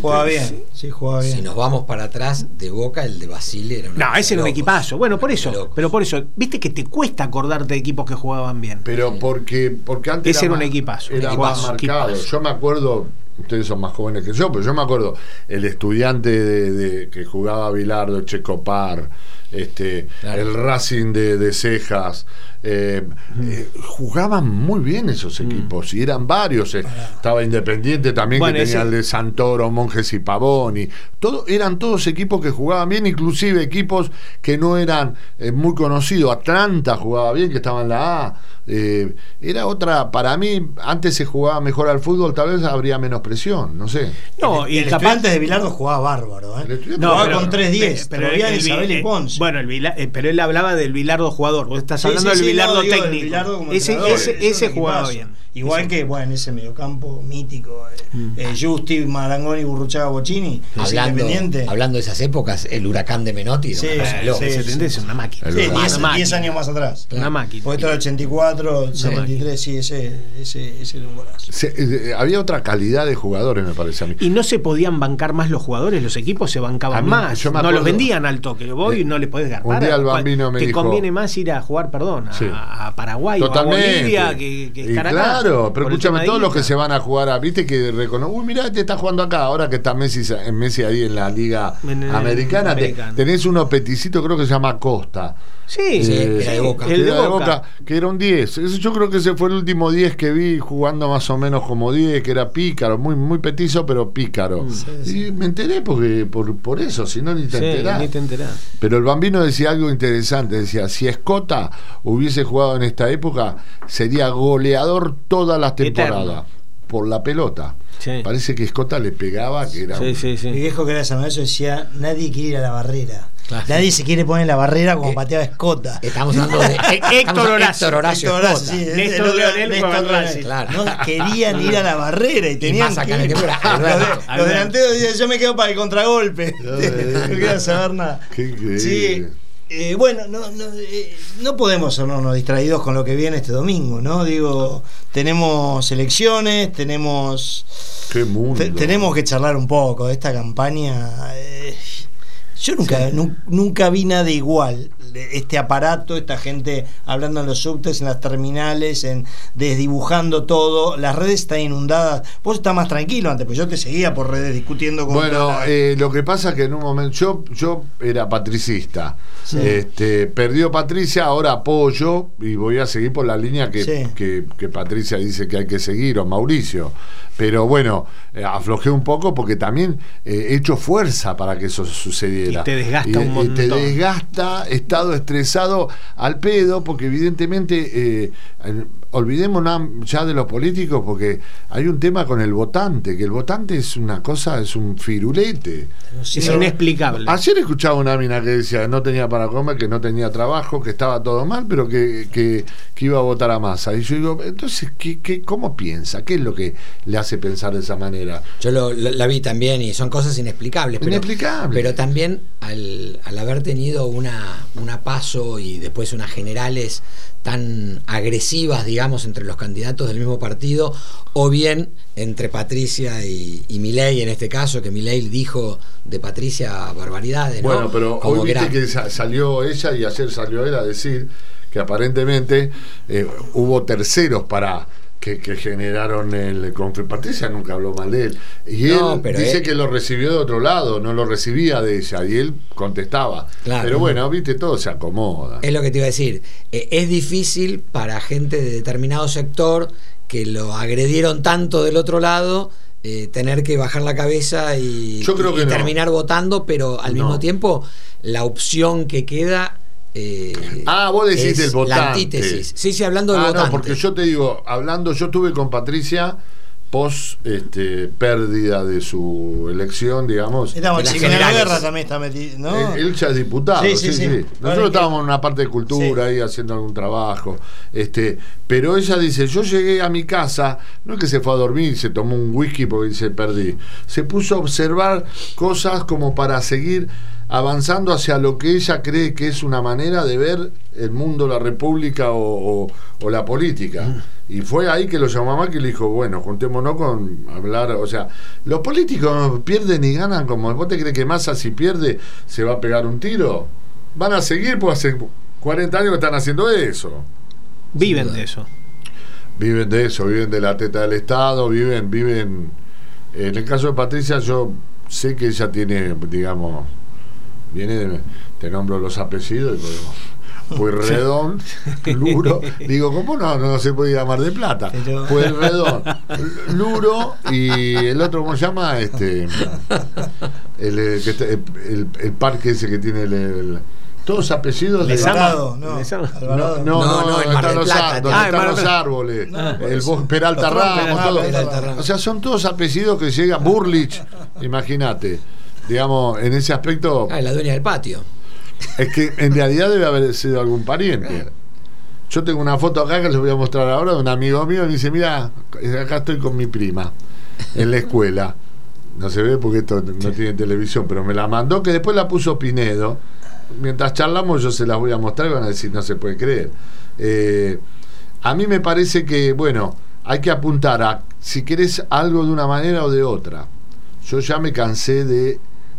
Jugaba bien. Sí, jugaba bien. Si nos vamos para atrás, de Boca, el de Basile era una no, ese era un equipazo. Bueno, por eso. locos. Pero por eso. Viste que te cuesta acordarte de equipos que jugaban bien. Pero porque, porque antes Ese era un equipazo, un Era equipazo, más marcado. equipazo. Yo me acuerdo, ustedes son más jóvenes que yo, pero yo me acuerdo el estudiante de, de- que jugaba Bilardo, Checopar, este, Claro. el Racing de, de Cejas. Eh, eh, jugaban muy bien esos equipos y eran varios. eh. Estaba Independiente también, Bueno, que tenía ese- el de Santoro, Monjes y Pavoni. Todo, eran todos equipos que jugaban bien, inclusive equipos que no eran muy conocidos. Atlanta jugaba bien, que estaba en la A. Eh, era otra, para mí, antes se jugaba mejor al fútbol, tal vez habría menos presión, no sé. No, el, y el capaz. estudiante de Bilardo jugaba bárbaro. ¿eh? El No, jugaba pero- con 3-10. pero el Vi- Isabel y eh, Ponce. Bueno, el eh, pero él hablaba del Bilardo jugador. Vos estás hablando sí, del sí, Bilardo digo, técnico. Bilardo como Ese- ese- ese jugaba bien. Igual que, bueno, ese mediocampo mítico, eh, Mm. eh, Justi, Marangoni, Burruchaga, Bocini, Hablando, Independiente. hablando de esas épocas, el huracán de Menotti. era Sí, una Eh, tendente es una máquina. El Sí, Una 10 máquina. 10 años más atrás. Una máquina. Porque esto era 84, 73, sí, ese, ese, ese era un golazo. Se- eh, había otra calidad de jugadores, me parece a mí. Y no se podían bancar más los jugadores, los equipos se bancaban mí- más. yo me No los vendían al toque. Voy y Eh, no le podés garpar. un día el ¿Cuál- Bambino me Te dijo- conviene más ir a jugar, perdón, a, Sí. a Paraguay Totalmente. o a Bolivia que, que Y estar acá. Claro, pero escúchame, todos los que se van a jugar a, viste que reconoce, uy, mirá, te está jugando acá, ahora que está Messi, en Messi ahí en la liga En el- americana, te- americana. tenés uno peticito, creo que se llama Costa. Sí, Sí, Eh, era de Boca. El de era de Boca. Boca, que era un 10. Ese yo creo que ese fue el último 10 que vi jugando más o menos como 10, que era pícaro, muy, muy petizo, pero pícaro. Y me enteré porque por, por eso, si no ni te Sí, enterás. ni te enterás. Pero el bambino decía algo interesante, decía, si Escota hubiese jugado en esta época, sería goleador todas las temporadas Eterno. por la pelota. Sí. Parece que Escota le pegaba, que era Sí, un- sí, sí. Mi viejo que era San Lorenzo decía, nadie quiere ir a la barrera. Claro. Nadie se quiere poner en la barrera como Eh, pateaba Escota. Estamos hablando de Héctor Horacio. Héctor Horacio Héctor Horacio, Néstor Leonel Néstor Leonel. Claro. No querían ir a la barrera y tenían acá que ir. Los, los delanteros decían, yo me quedo para el contragolpe. no quiero saber nada. Qué increíble. Sí. Eh, bueno, no, no, eh, no podemos sernos distraídos con lo que viene este domingo, ¿no? Digo, tenemos elecciones, tenemos Qué mundo. te- tenemos que charlar un poco de esta campaña. eh, yo nunca, nu- nunca vi nada igual. Este aparato, esta gente hablando en los subtes, en las terminales, en desdibujando todo. Las redes están inundadas. Vos estás más tranquilo antes, pues yo te seguía por redes discutiendo con. Bueno, la- eh, lo que pasa que en un momento yo, yo era patricista. Este, perdió Patricia, ahora apoyo y voy a seguir por la línea que, Sí. que- que Patricia dice que hay que seguir, o Mauricio. Pero bueno, eh, aflojé un poco porque también eh, he hecho fuerza para que eso sucediera. Y te desgasta Y- un y te montón. desgasta, he estado estresado al pedo, porque evidentemente, eh, eh, olvidémonos ya de los políticos, porque hay un tema con el votante, que el votante es una cosa, es un firulete. Es inexplicable. Ayer escuchaba una mina que decía que no tenía para comer, que no tenía trabajo, que estaba todo mal, pero que, que, que iba a votar a masa. Y yo digo, entonces, ¿qué, qué, ¿cómo piensa? ¿Qué es lo que le hace pensar de esa manera? Yo lo, lo- la vi también y son cosas inexplicables. Pero, Inexplicable. Pero también al, al haber tenido una, una paso y después unas generales tan agresivas, digamos, entre los candidatos del mismo partido, o bien entre Patricia y, y Milei en este caso, que Milei dijo de Patricia barbaridades. ¿no? Bueno, pero Como hoy viste era- que sa- salió ella y ayer salió él a decir que aparentemente eh, hubo terceros para que, que generaron el conflicto. Patricia nunca habló mal de él. Y No, él pero dice él- que lo recibió de otro lado, no lo recibía de ella. Y él contestaba. Claro. Pero bueno, viste, todo se acomoda. Es lo que te iba a decir. Eh, es difícil para gente de determinado sector que lo agredieron tanto del otro lado. eh, tener que bajar la cabeza y, Yo creo y que no. terminar votando, pero al mismo tiempo la opción que queda eh, Ah, vos decís del votante. La antítesis. Sí, sí, hablando del Ah, votante. no, porque yo te digo, hablando, yo estuve con Patricia pos este, pérdida de su elección, digamos. Estamos Chiquinero generales. Guerra también está metido, ¿no? Él, él ya es diputado, sí, Sí, sí. sí, sí. Nosotros estábamos en una parte de cultura Sí. ahí haciendo algún trabajo. Este, pero ella dice, yo llegué a mi casa, no es que se fue a dormir y se tomó un whisky porque dice perdí. Se puso a observar cosas como para seguir avanzando hacia lo que ella cree que es una manera de ver el mundo, la república o, o- o la política. Y fue ahí que lo llamó a Macri y le dijo, bueno, juntémonos con hablar, o sea, los políticos pierden y ganan como, ¿vos te crees que Massa si pierde se va a pegar un tiro? Van a seguir, pues hace 40 años que están haciendo eso. Viven de eso. Viven de eso, viven de la teta del Estado, viven, viven... En el caso de Patricia yo sé que ella tiene, digamos, viene de, te nombro los apellidos y podemos... Pueyrredón, Luro, digo, ¿cómo no, no se puede llamar de plata? Pero- Pueyrredón, Luro y el otro, ¿cómo se llama? Este, el, eh, que está- el, el parque ese que tiene el, el- todos apellidos de Lezama. Alvarado, no. Lezama. No, no, No, no, no, en Mar del Plata, donde Ah, están Mar los árboles, No, el bosque Peralta Ramos, todo. O sea, son todos apellidos que llegan, Burlich, imagínate. Digamos, en ese aspecto, Ah, la dueña del patio. es que en realidad debe haber sido algún pariente. Yo tengo una foto acá que les voy a mostrar ahora de un amigo mío y dice, mira, acá estoy con mi prima en la escuela. No se ve porque esto no tiene televisión, pero me la mandó que después la puso Pinedo. Mientras charlamos yo se las voy a mostrar y van a decir, no se puede creer. Eh, a mí me parece que, bueno, hay que apuntar a si querés algo de una manera o de otra. Yo ya me cansé de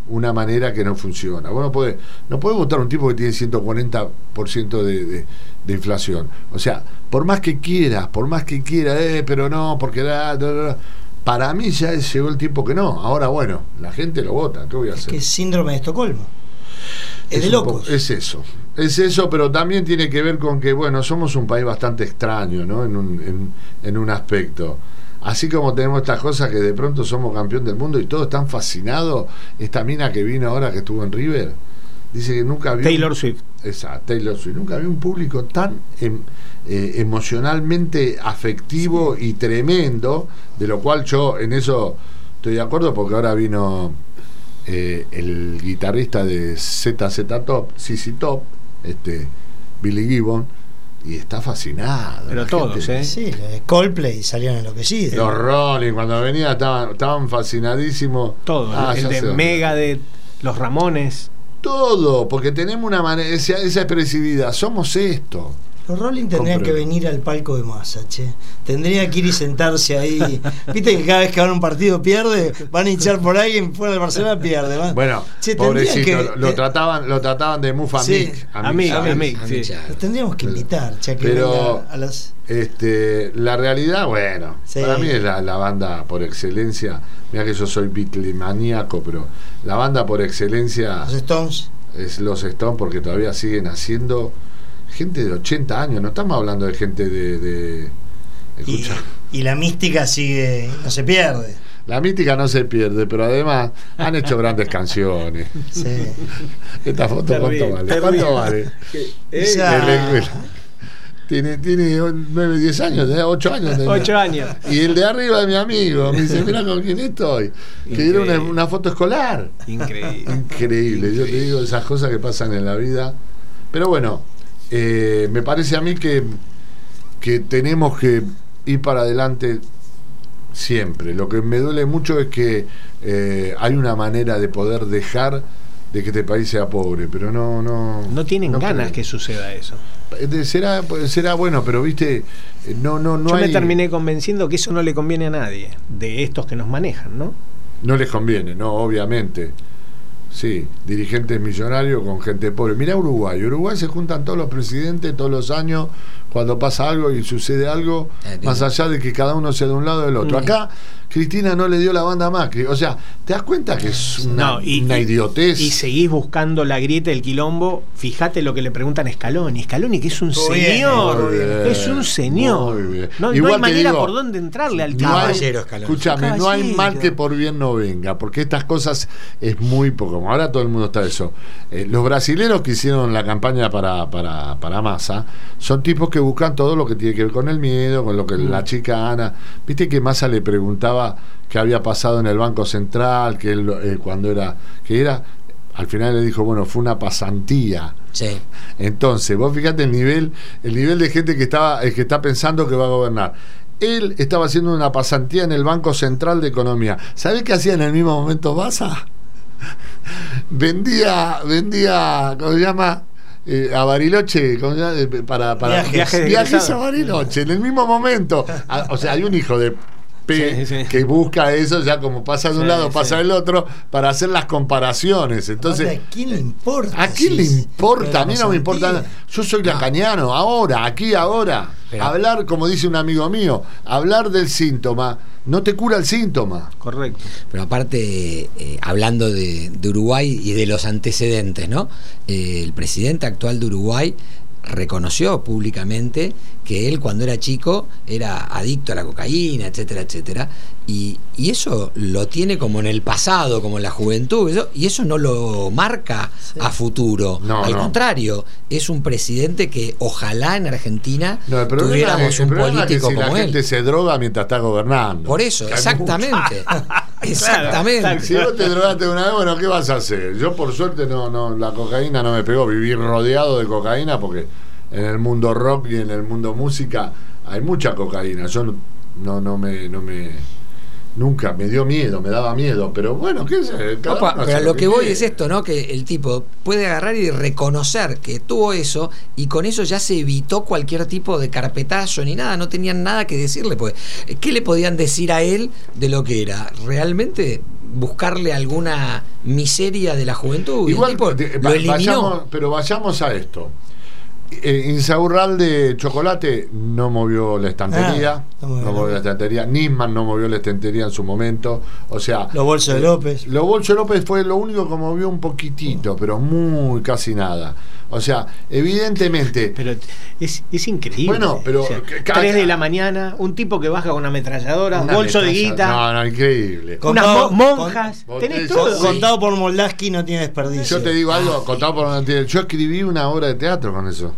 una manera que no funciona. Bueno, puede, no puede votar un tipo que tiene 140% de, de, de inflación. O sea, por más que quieras, por más que quieras, eh, pero no, porque da, da, da, para mí ya llegó el tiempo que no. Ahora, bueno, la gente lo vota. ¿Qué voy a Es hacer? que es síndrome de Estocolmo. Es, de locos. es eso. Es eso, pero también tiene que ver con que, bueno, somos un país bastante extraño, ¿no? En un, en, en un aspecto. Así como tenemos estas cosas que de pronto somos campeón del mundo y todos están fascinados. Esta mina que vino ahora que estuvo en River, dice que nunca vio. Taylor Swift. Esa, Taylor Swift. Nunca vi un público tan em- eh, emocionalmente afectivo y tremendo, de lo cual yo en eso estoy de acuerdo, porque ahora vino eh, el guitarrista de ZZ Top, CC Top, este, Billy Gibbon, y está fascinado. Pero La todos, gente- ¿eh? Sí, Coldplay salieron enloquecidos. Los Rolling, cuando venía, estaban, estaban fascinadísimos. Todo. Ah, el ya de. Megadeth, los Ramones. Todo, porque tenemos una manera, esa, esa expresividad, somos esto. Los Rolling tendrían que venir al palco de masa, che. Tendría que ir y sentarse ahí. Viste que cada vez que van a un partido pierde, van a hinchar por alguien fuera de Barcelona pierde. van- Bueno, Che, tendrían pobrecito, que- lo, lo eh, trataban, lo trataban de mufa Sí. Mick, A sí. mí Los tendríamos que invitar, che, que Pero- a las. Este, la realidad, bueno, Sí. para mí es la, la banda por excelencia. Mira que yo soy Beatlemaníaco, pero la banda por excelencia Los Stones. es los Stones porque todavía siguen haciendo gente de 80 años. No estamos hablando de gente de. de- Y, escucha, y la mística sigue, no se pierde. la mítica no se pierde, pero además han hecho grandes canciones. Sí. Esta foto, Terrible, ¿cuánto vale? terrible. ¿Cuánto vale? Escuela. Tiene, tiene 9, 10 años, 8 años. tenía. Ocho años. Y el de arriba de mi amigo, me dice, mira con quién estoy. Que era una, una foto escolar. Increíble. Increíble, yo te digo esas cosas que pasan en la vida. Pero bueno, eh, me parece a mí que, que tenemos que ir para adelante siempre. Lo que me duele mucho es que eh, hay una manera de poder dejar de que este país sea pobre, pero no... No, No tienen no ganas creo. que suceda eso. De- será, pues, será bueno, pero viste, eh, no, no, no Yo hay- me terminé convenciendo que eso no le conviene a nadie, de estos que nos manejan, ¿no? No les conviene, no, obviamente. Sí, dirigentes millonarios con gente pobre. Mira Uruguay. Uruguay se juntan todos los presidentes todos los años cuando pasa algo y sucede algo, Eh, más allá de que cada uno sea de un lado o del otro. Mm. Acá Cristina no le dio la banda a Macri. O sea, ¿te das cuenta que es una, No, y, una idiotez? Y seguís buscando la grieta del quilombo. Fíjate lo que le preguntan a Scaloni. Scaloni, que es un señor. bien, es un señor. No, no hay manera digo, por dónde entrarle al No Caballero, Scaloni. escúchame, no hay mal que por bien no venga, porque estas cosas es muy poco. Como ahora todo el mundo está eso. Eh, los brasileros que hicieron la campaña para, para, para Massa son tipos que buscan todo lo que tiene que ver con el miedo, con lo que Mm. la chica Ana. Viste que Massa le preguntaba qué había pasado en el Banco Central, que él, eh, cuando era, que era, al final le dijo, bueno, fue una pasantía. Sí. Entonces, vos fíjate el nivel, el nivel de gente que estaba, eh, que está pensando que va a gobernar. Él estaba haciendo una pasantía en el Banco Central de Economía. ¿Sabés qué hacía en el mismo momento Baza? vendía, vendía, ¿cómo se llama? Eh, a Bariloche, ¿cómo se llama? Eh, para, para Viajes. Viajes de viajes a. Bariloche, en el mismo momento. Ah, o sea, hay un hijo de P Sí, sí. que busca eso, ya como pasa de un Sí, lado, sí. pasa del otro, para hacer las comparaciones. Entonces, ¿a quién le importa? ¿A quién le importa? A mí no me importa nada. Yo soy lacaniano, ahora, aquí, ahora. Pero- hablar, como dice un amigo mío, hablar del síntoma no te cura el síntoma. Correcto. Pero aparte, eh, hablando de, de Uruguay y de los antecedentes, ¿no? Eh, el presidente actual de Uruguay reconoció públicamente que él cuando era chico era adicto a la cocaína, etcétera, etcétera. Y, y eso lo tiene como en el pasado, como en la juventud, eso- y eso no lo marca a futuro. No, Al no. contrario, es un presidente que ojalá en Argentina No, el problema, tuviéramos es- un es que político si la como él. gente se droga mientras está gobernando. Por eso, Que exactamente. exactamente. Claro, Si vos te drogaste una vez, bueno, ¿qué vas a hacer? Yo por suerte no, no, la cocaína no me pegó, vivir rodeado de cocaína porque en el mundo rock y en el mundo música hay mucha cocaína. Yo no, no, no me, no me nunca me dio miedo, me daba miedo, pero bueno, qué sé, Opa, pero a lo que voy es esto, ¿no? Que el tipo puede agarrar y reconocer que tuvo eso y con eso ya se evitó cualquier tipo de carpetazo ni nada, no tenían nada que decirle. Pues, ¿Qué le podían decir a él de lo que era? ¿Realmente buscarle alguna miseria de la juventud? Y el Igual, tipo de- lo va- eliminó. vayamos- pero vayamos a esto. Eh, Insaurral de chocolate no movió la estantería, Ah, no no movió la estantería, Nisman no movió la estantería en su momento, o sea, Los bolsos de eh, López. Los bolsos de López fue lo único que movió un poquitito, pero muy casi nada. O sea, evidentemente, Pero es, es increíble. Bueno, pero ca- 3 de la mañana, un tipo que baja con una ametralladora, una bolso de guita, No, no, increíble. Con- unas mo- monjas, con- tenés todo. Sí. Contado por Moldaski no tiene desperdicio. Yo te digo algo, contado por Yo escribí una obra de teatro con eso.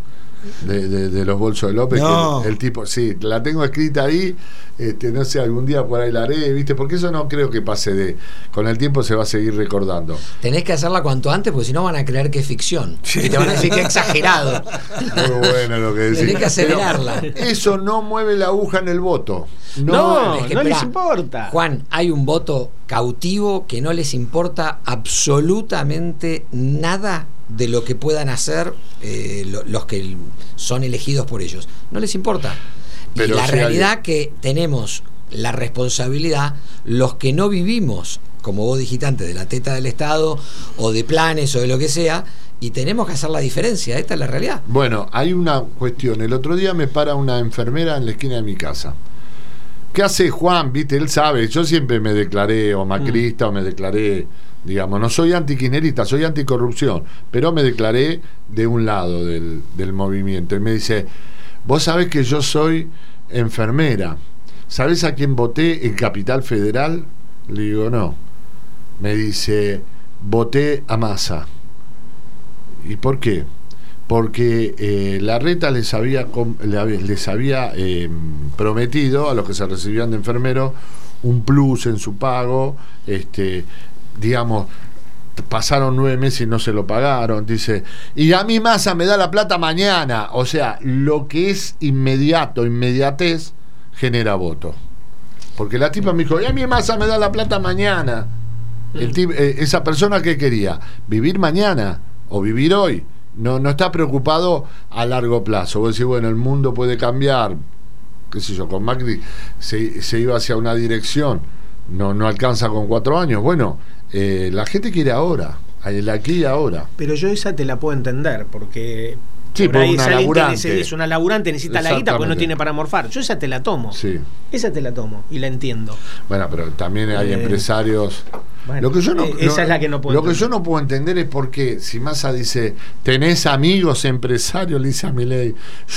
De, de- de los bolsos de López. No. que el, el tipo, sí, la tengo escrita ahí. Este, no sé, algún día por ahí la haré, ¿viste? Porque eso no creo que pase de. Con el tiempo se va a seguir recordando. Tenés que hacerla cuanto antes porque si no van a creer que es ficción. Y te van a decir que es exagerado. Muy bueno lo que decís. Tenés que acelerarla. Pero eso no mueve la aguja en el voto. No, No, Es que, no les importa. Juan, hay un voto cautivo que no les importa absolutamente nada de lo que puedan hacer eh, lo- los que son elegidos por ellos. No les importa. Pero y la si realidad que tenemos la responsabilidad, los que no vivimos, como vos dijiste antes, de la teta del Estado o de planes o de lo que sea, y tenemos que hacer la diferencia. Esta es la realidad. Bueno, hay una cuestión. El otro día me para una enfermera en la esquina de mi casa. ¿Qué hace Juan? Viste, él sabe. Yo siempre me declaré o macrista o me declaré, digamos, no soy antiquinerista, soy anticorrupción, pero me declaré de un lado del, del movimiento. Y me dice, vos sabés que yo soy enfermera. ¿Sabés a quién voté en Capital Federal? Le digo, no. Me dice, voté a Massa. ¿Y por qué? Porque eh, la reta les había, les había eh, prometido a los que se recibían de enfermero un plus en su pago, este, digamos, pasaron nueve meses y no se lo pagaron, dice, y a mí masa me da la plata mañana, o sea, lo que es inmediato, inmediatez, genera voto. Porque la tipa me dijo, y a mí masa me da la plata mañana. El tip- eh, esa persona que quería vivir mañana o vivir hoy no, no está preocupado a largo plazo. Vos decís, bueno, el mundo puede cambiar, qué sé yo, con Macri se, se iba hacia una dirección, no, no alcanza con cuatro años. Bueno, eh, la gente quiere ahora, el aquí y ahora. Pero yo esa te la puedo entender, porque Sí, por ahí una es alguien que es una laburante, necesita la guita porque no tiene para morfar. Yo esa te la tomo. Sí. Esa te la tomo y la entiendo. Bueno, pero también hay Eh, empresarios. bueno, lo que yo no, eh, esa es la que no puedo Lo que entender. yo no puedo entender es por qué, si Massa dice, tenés amigos empresarios, le dice a Milei,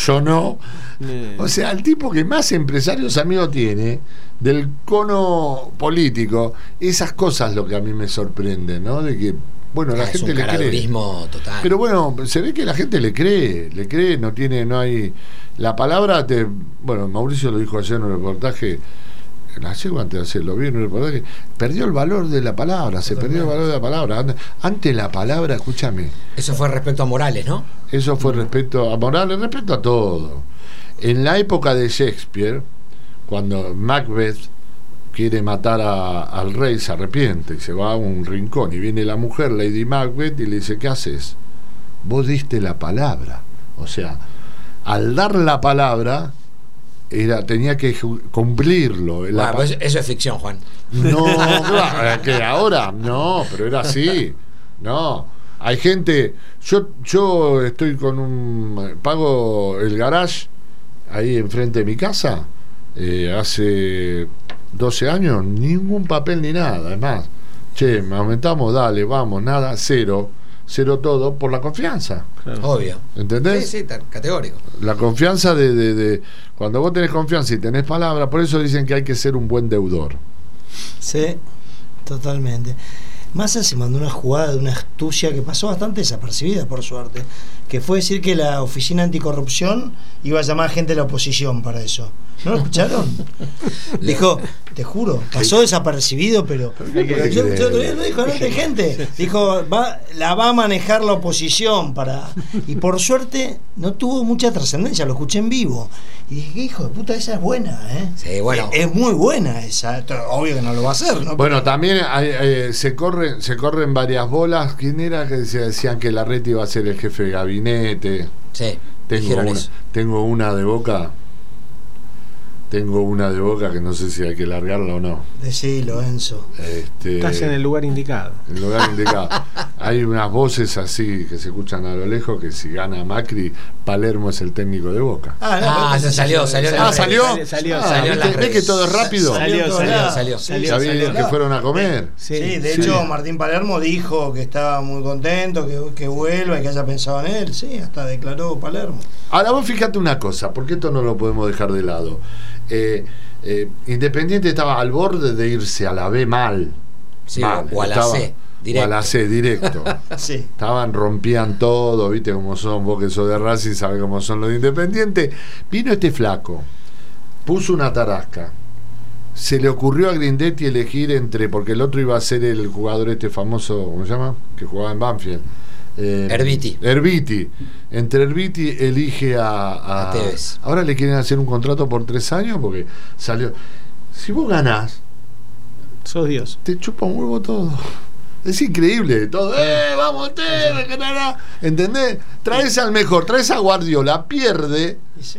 yo no. Eh. O sea, el tipo que más empresarios amigos tiene, del cono político, esas cosas lo que a mí me sorprende, ¿no? De que, bueno, la es gente un le cree. total. Pero bueno, se ve que la gente le cree, le cree, no tiene, no hay. La palabra te. Bueno, Mauricio lo dijo ayer en un reportaje, ayer o antes de hacerlo, vi en un reportaje, perdió el valor de la palabra, se perdió el valor de la palabra. Ante- Ante la palabra, escúchame, Eso fue respecto a Morales, ¿no? eso fue respecto a Morales, respecto a todo. En la época de Shakespeare, cuando Macbeth quiere matar a- al rey, se arrepiente y se va a un rincón y viene la mujer, Lady Macbeth, y le dice, ¿qué haces? Vos diste la palabra. O sea, al dar la palabra, era, tenía que cumplirlo. La Bueno, pa- pues eso es ficción, Juan. no, claro, que ahora no, pero era así. No, hay gente. Yo, yo estoy con un. Pago el garage ahí enfrente de mi casa eh, hace 12 años, ningún papel ni nada. Además, che, me aumentamos, dale, vamos, nada, cero. Cero todo por la confianza. Obvio. ¿Entendés? Sí, sí, categórico. La confianza de, de- de- Cuando vos tenés confianza y tenés palabra, por eso dicen que hay que ser un buen deudor. Sí, totalmente. Massa se mandó una jugada de una astucia que pasó bastante desapercibida, por suerte, que fue decir que la Oficina Anticorrupción iba a llamar gente de la oposición para eso. ¿No lo escucharon? Dijo, te juro, pasó desapercibido, pero. Yo- yo todavía no dijo nada de gente. Dijo, va, la va a manejar la oposición para. Y por suerte no tuvo mucha trascendencia, lo escuché en vivo. Y dije, hijo de puta, esa es buena, ¿eh? Sí, bueno. Es, es muy buena esa. Esto, Obvio que no lo va a hacer, ¿no? Bueno, también hay, eh, se corren se corren varias bolas. ¿Quién era que decía- decían que la red iba a ser el jefe de gabinete? Sí, Tengo una, eso. tengo una de boca. Tengo una de boca que no sé si hay que largarla o no. Decilo, Enzo. Este, Estás en el lugar indicado. el lugar indicado. Hay unas voces así que se escuchan a lo lejos que si gana Macri, Palermo es el técnico de Boca. Ah, Ah, pero- ya salió, salió en Ah, ¿salió? Salió, Ah, salió en ¿Ves que todo es rápido? Salió Salió, en salió, salió. Salió. que fueron a comer. Sí, Sí, de sí. hecho Martín Palermo dijo que estaba muy contento, que, que vuelva y que haya pensado en él. Sí, hasta declaró Palermo. Ahora vos fíjate una cosa, porque esto no lo podemos dejar de lado. Eh, eh, Independiente estaba al borde de irse a la B mal. Sí, Mal. o a la Estaba- C, O a directo. la C, directo. Sí. Estaban, rompían todo, viste cómo son, vos que sos de Racing, sabés cómo son los de Independiente. Vino este flaco, puso una tarasca. Se le ocurrió a Grindetti elegir entre, porque el otro iba a ser el jugador este famoso, ¿cómo se llama? Que jugaba en Banfield. Eh, Herbiti. Herbiti. Entre Herbiti elige a, a, A Tevez. Ahora le quieren hacer un contrato por tres años porque salió. Si vos ganás, Sos Dios. te chupa un huevo todo. Es increíble todo. ¡Eh, vamos, Tevez! ¿Entendés? Traes al mejor, traes a Guardiola, pierde. Sí.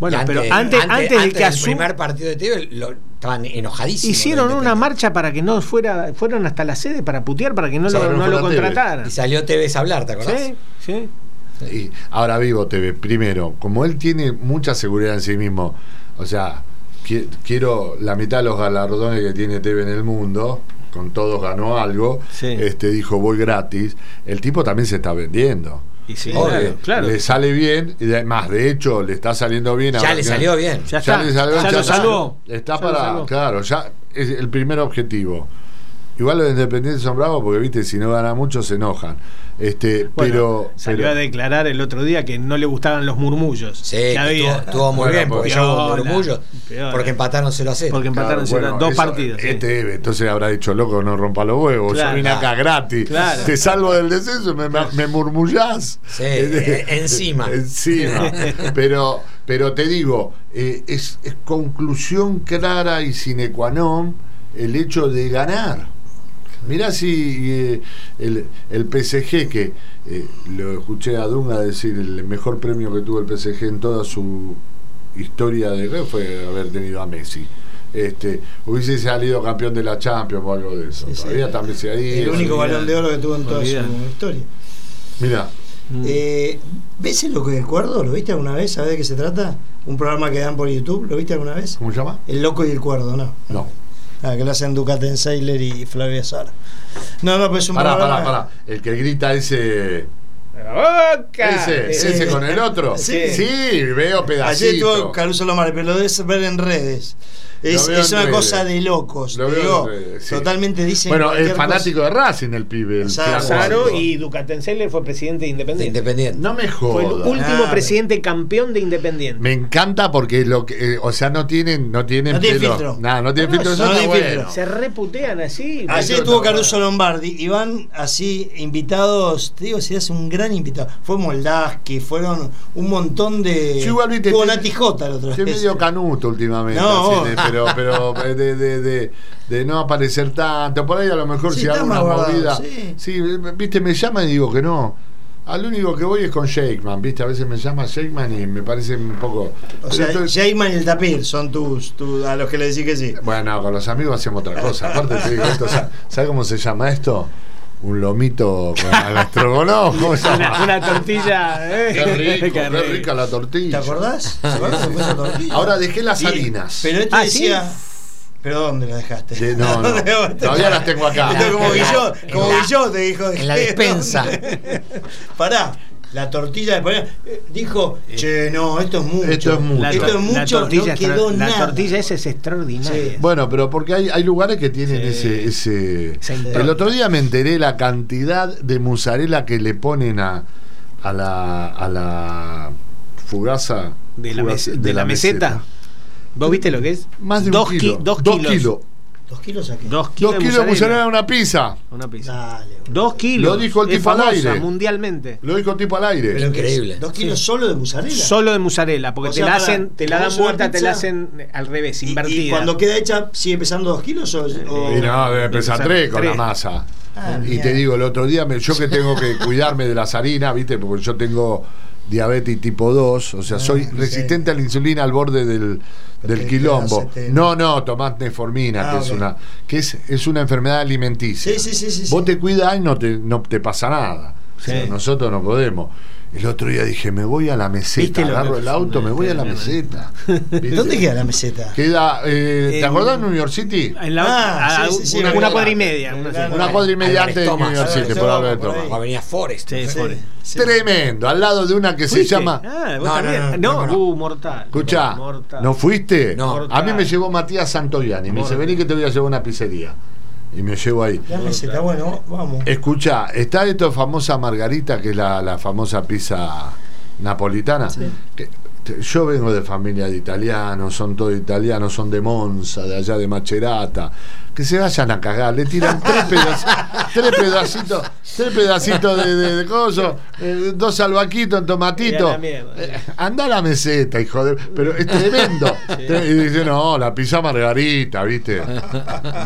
Bueno, Y pero antes, antes, de que del asuma. primer partido de Tevez lo- estaban enojadísimos. Hicieron una marcha para que no fuera, fueron hasta la sede para putear, para que no O sea, lo, no lo contrataran. Y salió Tevez a hablar, ¿te acordás? Sí, sí. Y ahora vivo TV, primero, como él tiene mucha seguridad en sí mismo, o sea, qui- quiero la mitad de los galardones que tiene TV en el mundo, con todos ganó algo, Sí. este dijo voy gratis, el tipo también se está vendiendo. Y sí, Obvio. claro, claro. Le sale bien, y además, de hecho, le está saliendo bien. Ya ahora le salió bien. Ya ya está, le salvó, ya lo salvó. Está Ya lo para, salvó. claro, ya es el primer objetivo. Igual los independientes son bravos porque, viste, si no gana mucho se enojan. Este, Bueno, pero, salió pero- a declarar el otro día que no le gustaban los murmullos. Sí, que que había. estuvo, estuvo muy Bueno, bien porque Piola, murmullos. Porque empataron 0 a 0. Porque empataron Claro, bueno, dos eso, partidos. sí. Este Eve, entonces habrá dicho, loco, no rompa los huevos. Claro. Yo vine acá gratis. Claro. Te salvo del descenso, me, me, me murmullás. Sí, eh, encima. encima. Pero, pero te digo, eh, es, es conclusión clara y sine qua non el hecho de ganar. Mirá si eh, el, el PSG, que eh, lo escuché a Dunga decir, el mejor premio que tuvo el PSG en toda su historia de guerra fue haber tenido a Messi. Este, hubiese salido campeón de la Champions o algo de eso. Sí, sí. Todavía también se ahí. El único balón de oro que tuvo en toda su historia. Mira, Mm. Eh, ¿Ves el loco y el cuerdo? ¿Lo viste alguna vez? ¿Sabés de qué se trata? Un programa que dan por YouTube. ¿Lo viste alguna vez? ¿cómo se llama? El loco y el cuerdo, ¿no? No. Ah, que lo hacen Ducaten Seiler y Flavia Sara. No, no, pues es un Pará, programa. pará, pará. El que grita ese. ¡La boca! Ese, Sí. ese con el otro. Sí. Sí, veo Ayer pedacitos. estuvo Caruso Lomar, pero lo debes ver en redes. Es, en una cosa de locos. Lo digo, en redes, sí. Totalmente dicen. Bueno, es fanático de Racing el pibe. El Saro. y Ducatenseller fue presidente de de Independiente. Independiente. No me Fue el jodas. último Ah, presidente campeón de Independiente. Me encanta porque lo que, eh, o sea, no tienen, no tienen No tiene pelo. filtro. Nada, no tienen No, filtro. no tiene bueno. filtro. Se reputean así. Ayer Eso estuvo Caruso. Lombardi y van así invitados, te digo, si es un gran invitado. Fue Moldaski, fueron un montón de. Sí, igual, estoy- Nati Jota la otra Estoy vez. medio canuto últimamente, No. así de- pero, pero de, de, de, de no aparecer tanto. Por ahí a lo mejor Sí, si hago una movida. sí. Sí, viste, me llama y digo que no. Al único que voy es con Shakeman, viste, a veces me llama Shakeman y me parece un poco. O sea, estoy- Jakeman y el Tapir son tus, tus- a los que le decís que sí. Bueno, con los amigos hacemos otra cosa. Aparte te digo esto, ¿sabes cómo se llama esto? Un lomito ¿cómo se Una, llama? una tortilla. ¿eh? Qué rico, qué rico. rica la ¿Te tortilla. acordás? ¿Te acordás que fue esa tortilla? Ahora dejé las Y- harinas. Pero este Ah, ¿sí? decía. ¿Pero dónde la dejaste? Sí, no, no. Todavía las tengo acá. Esto como En la- Guillot, como la- Guillot te dijo. en la ¿qué? despensa. Pará, la tortilla de poner. eh, Dijo, che, no, esto es mucho. Esto es mucho. La, Esto es mucho, la tortilla, no quedó la nada. tortilla esa es extraordinaria. Sí. Bueno, pero porque hay, hay lugares que tienen Sí. ese, ese. El otro día me enteré la cantidad de mozzarella que le ponen a, a la a la fugaza De la fugaza- mes- de la meseta. ¿Vos viste lo que es? Más de dos un kilo. ki- dos, Dos kilos. kilos. ¿Dos kilos aquí? Dos kilos, Dos kilos de mozzarella en una pizza. Una pizza. Dale. Dos kilos. Lo dijo el Es tipo al aire. mundialmente. Lo dijo tipo al aire. Pero Increíble. ¿Dos kilos solo de mozzarella? Solo de mozzarella, porque O te sea, la para- hacen, te la ¿cómo dan vuelta, te la hacen eh, al revés, Y- invertida. Y, cuando queda hecha, ¿sigue pesando dos kilos o...? o- Y no, debe pesar pesar tres con tres. la masa. Ah, y mira. te digo, el otro día, me- yo que tengo que cuidarme de las harinas, ¿viste? Porque yo tengo diabetes tipo 2, o sea, Ah, soy sí. resistente a la insulina al borde del, del quilombo. No, no, tomás metformina, Ah, que, es una, que es, es una enfermedad alimenticia. Sí, sí, Vos te cuidás y no te, no te pasa nada. Nosotros no podemos. El otro día dije, me voy a la ¿Viste meseta, agarro el auto, me voy a la meseta. ¿Viste? ¿Dónde queda la meseta? Queda, eh, ¿te En- acordás de New York City? En la, Ah, a- sí, sí, sí, una, cuadra y media. Me una. Una cuadra y media antes de. New York City, por haber tomado. Avenida Forest. Sí, Sí, Forest. sí. Tremendo, al lado de una que se llama. Ah, vos No, también. no, no, No, no, no. uh, mortal. Escucha. ¿no fuiste? No. A mí me llevó Matías Santoyani. Me dice, vení que te voy a llevar a una pizzería. Y me llevo ahí. La meseta, bueno, vamos. Escucha, está esta famosa Margarita, que es la, la famosa pizza napolitana. que- te- yo vengo de familia de italianos, son todos italianos, son de Monza, de allá de Macerata. Que se vayan a cagar, le tiran tres, pedac- tres pedacitos, tres pedacitos de, de, de coso, eh, dos salvaquitos en tomatito. Eh, anda a la meseta, hijo de. Pero es tremendo. Y dice, no, la pizza Margarita, ¿viste?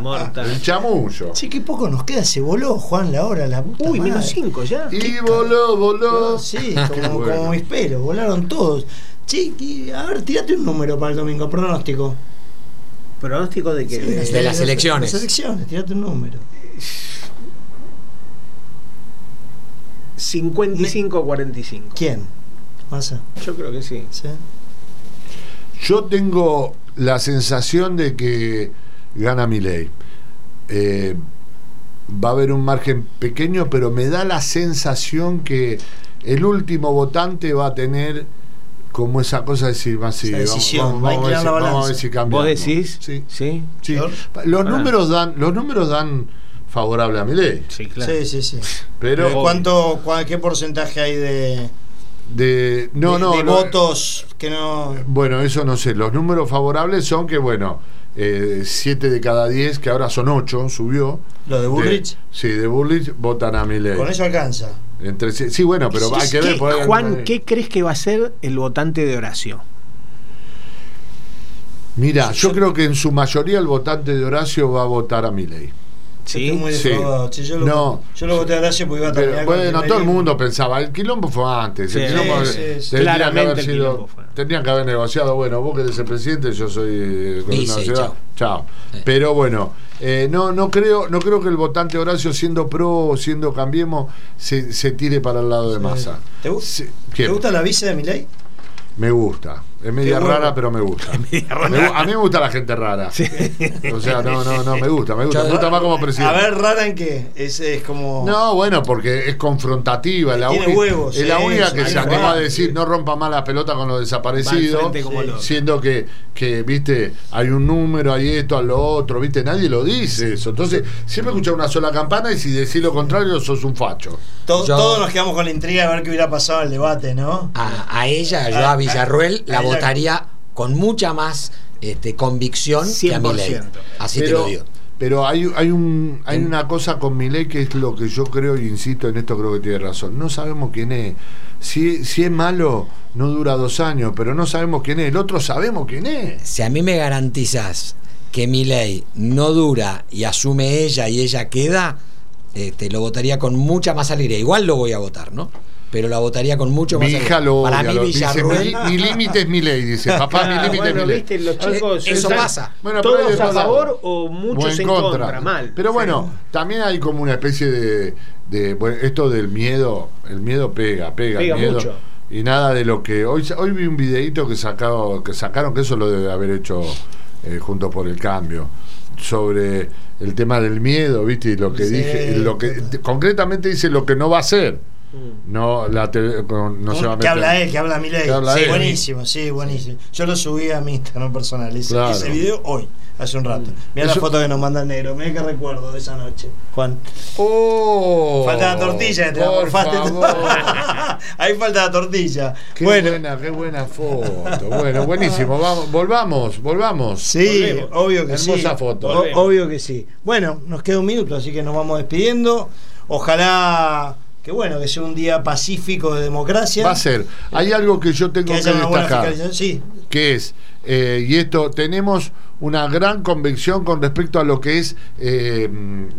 Mortal. El chamullo. Che, qué poco nos queda, se voló Juan la hora, la puta Uy, menos. 5 ya. Y voló, voló. Sí, como, bueno. como mis pelos, volaron todos. Y- a ver, tirate un número para el domingo, pronóstico. ¿Pronóstico de que De las elecciones. Las elecciones, tirate un número. 55-45. ¿Quién? Massa. Yo creo que sí. ¿Sí? Yo tengo la sensación de que gana mi ley. va a haber un margen pequeño, pero me da la sensación que el último votante va a tener como esa cosa de decir, va, sí, vamos, decisión, vamos, va a vamos a ver vamos a ver balanza. si cambiamos. ¿Vos decís? Sí. Sí. sí. Los Ah. números dan, los números dan favorable a mi ley. Sí, claro. Sí, sí, sí. Pero Eh, ¿Cuánto, cua- ¿Qué porcentaje hay de, de no, de- no, de lo- votos que no. Bueno, eso no sé. Los números favorables son que, bueno, 7 de cada 10, que ahora son 8, subió. Lo de Bullrich? sí, de Bullrich votan a mi ley. Con eso alcanza. Entre, sí, bueno, pero hay que ver. ¿Qué- por ahí- Juan, ¿qué crees que va a ser el votante de Horacio? Mira, yo creo que en su mayoría el votante de Horacio va a votar a mi ley. Sí. Muy Sí. yo lo, No. yo lo voté a Horacio porque iba a terminar bueno, todo el mundo pensaba, el quilombo fue antes. Sí, el quilombo sí, sí. tendría que Claramente haber el sido- quilombo fue. tendrían que haber negociado, bueno, vos que eres el presidente, yo soy eh, gobernador de la ciudad. chao. Chao. Sí. Pero bueno, eh, no, no creo, no creo que el votante Horacio siendo pro o siendo cambiemos se, se tire para el lado de masa. ¿Te, gu- Sí, ¿Te ¿quién? gusta la vice de Milei? Me gusta. Es media bueno. rara, pero me gusta. A mí me gusta la gente rara. O sea, no, no, no, me gusta, me gusta. Me gusta más como presidente. A ver, rara en qué? Es, es como. No, bueno, porque es confrontativa. es La Tiene única- huevos, Es la única que se animó a decir no rompa más la pelota con los desaparecidos. Siendo que, que, viste, hay un número, hay esto, hay lo otro, viste, nadie lo dice eso. Entonces, siempre escuchar una sola campana y si decís lo contrario, sos un facho. To- Yo- Todos nos quedamos con la intriga de ver qué hubiera pasado en el debate, ¿no? A, a ella, yo A- a Villarruel, a la votaría con mucha más este, convicción que a Milei. 100%. Así te lo digo. Pero hay, hay, un, hay una cosa con Milei que es lo que yo creo, y insisto en esto, creo que tiene razón. No sabemos quién es. Si, si es malo, no dura dos años, pero no sabemos quién es. El otro sabemos quién es. Si a mí me garantizás que Milei no dura y asume ella y ella queda, este, lo votaría con mucha más alegría. Igual lo voy a votar, ¿no? Pero la votaría con mucho Mi más hija lo Para odia, mí Villarruel... mi, mi límite es mi ley, dice. Papá, mi límite bueno, es mi ley. viste, los chicos eso están pasa. Bueno, todos a favor o O muchos en contra. Mal. Pero bueno, también hay como una especie de, de- bueno, esto del miedo, el miedo pega, pega, Pega el miedo. mucho. Y nada de lo que hoy hoy vi un videito que sacado, que sacaron que eso lo debe haber hecho eh, juntos por el cambio sobre el tema del miedo, ¿viste? Y lo que Sí, dije, lo que concretamente dice lo que no va a hacer. No la con- no se va a que meter. habla él, que habla. Que habla Sí, él. buenísimo, sí, buenísimo. Yo lo subí a mi Instagram personal, ese, Claro. ese video hoy. hace un rato. Mira la foto que nos manda el negro, mira qué recuerdo de esa noche, Juan. ¡Oh! Falta la tortilla, te Por. Ahí falta la tortilla. Qué bueno, buena, qué buena foto. Bueno, buenísimo. Vamos, volvamos, volvamos. sí, Volvemos. obvio que sí. Hermosa foto. O- obvio que sí. Bueno, nos queda un minuto, así que nos vamos despidiendo. Ojalá que bueno, que sea un día pacífico de democracia. Va a ser. Hay algo que yo tengo que que, destacar. Sí, que es, eh, y esto, tenemos una gran convicción con respecto a lo que es eh,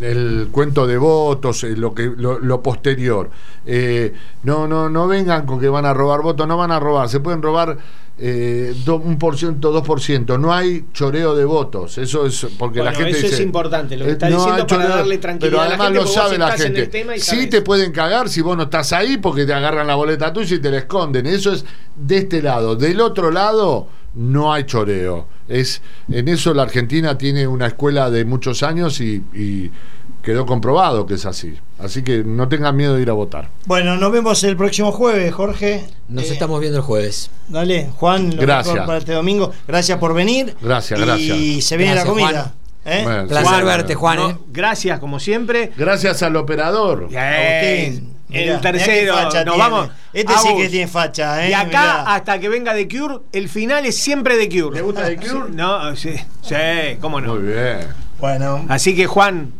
el cuento de votos, eh, lo, que, lo, lo posterior. Eh, no, no, no vengan con que van a robar votos, no van a robar, se pueden robar eh, do- un por ciento, dos por ciento, no hay choreo de votos, eso es porque la gente eso es importante, lo que eh, está no diciendo para choreo, darle tranquilidad pero a la gente, lo sabe la gente. sí te pueden cagar si vos no estás ahí porque te agarran la boleta tuya y te la esconden. Eso es de este lado. Del otro lado no hay choreo. Es en eso la Argentina tiene una escuela de muchos años y, y quedó comprobado que es así. Así que no tengan miedo de ir a votar. Bueno, nos vemos el próximo jueves, Jorge. Nos Eh, estamos viendo el jueves. Dale, Juan, lo Gracias. mejor para este domingo. Gracias por venir. Gracias, y gracias. se viene Gracias, la comida. Juan. ¿eh? Bueno, Placer sí. verte, Juan. No, ¿eh? gracias, como siempre. Gracias al operador. Eh, Agustín, el mirá, tercero, mirá nos tiene. vamos. Este sí que tiene facha, ¿eh? Y acá, Mirá. hasta que venga The Cure, el final es siempre The Cure. ¿Te gusta The Cure? No, sí, sí, cómo no. Muy bien. Bueno, Así que, Juan,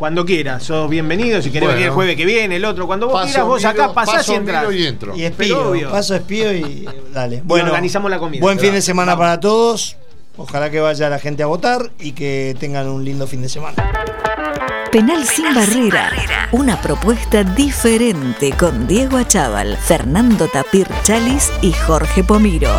cuando quieras, sos bienvenido. Si querés Bueno. venir el jueves que viene, el otro, cuando vos quieras, vos miro- acá pasás paso, y entras. y entro. y Pero espío, obvio. paso espío y dale. Bueno, organizamos la comida. Buen fin de Vamos. semana para todos. Ojalá que vaya la gente a votar y que tengan un lindo fin de semana. Penal sin barrera. Una propuesta diferente con Diego Achával, Fernando Tapir Chalis y Jorge Pomiro.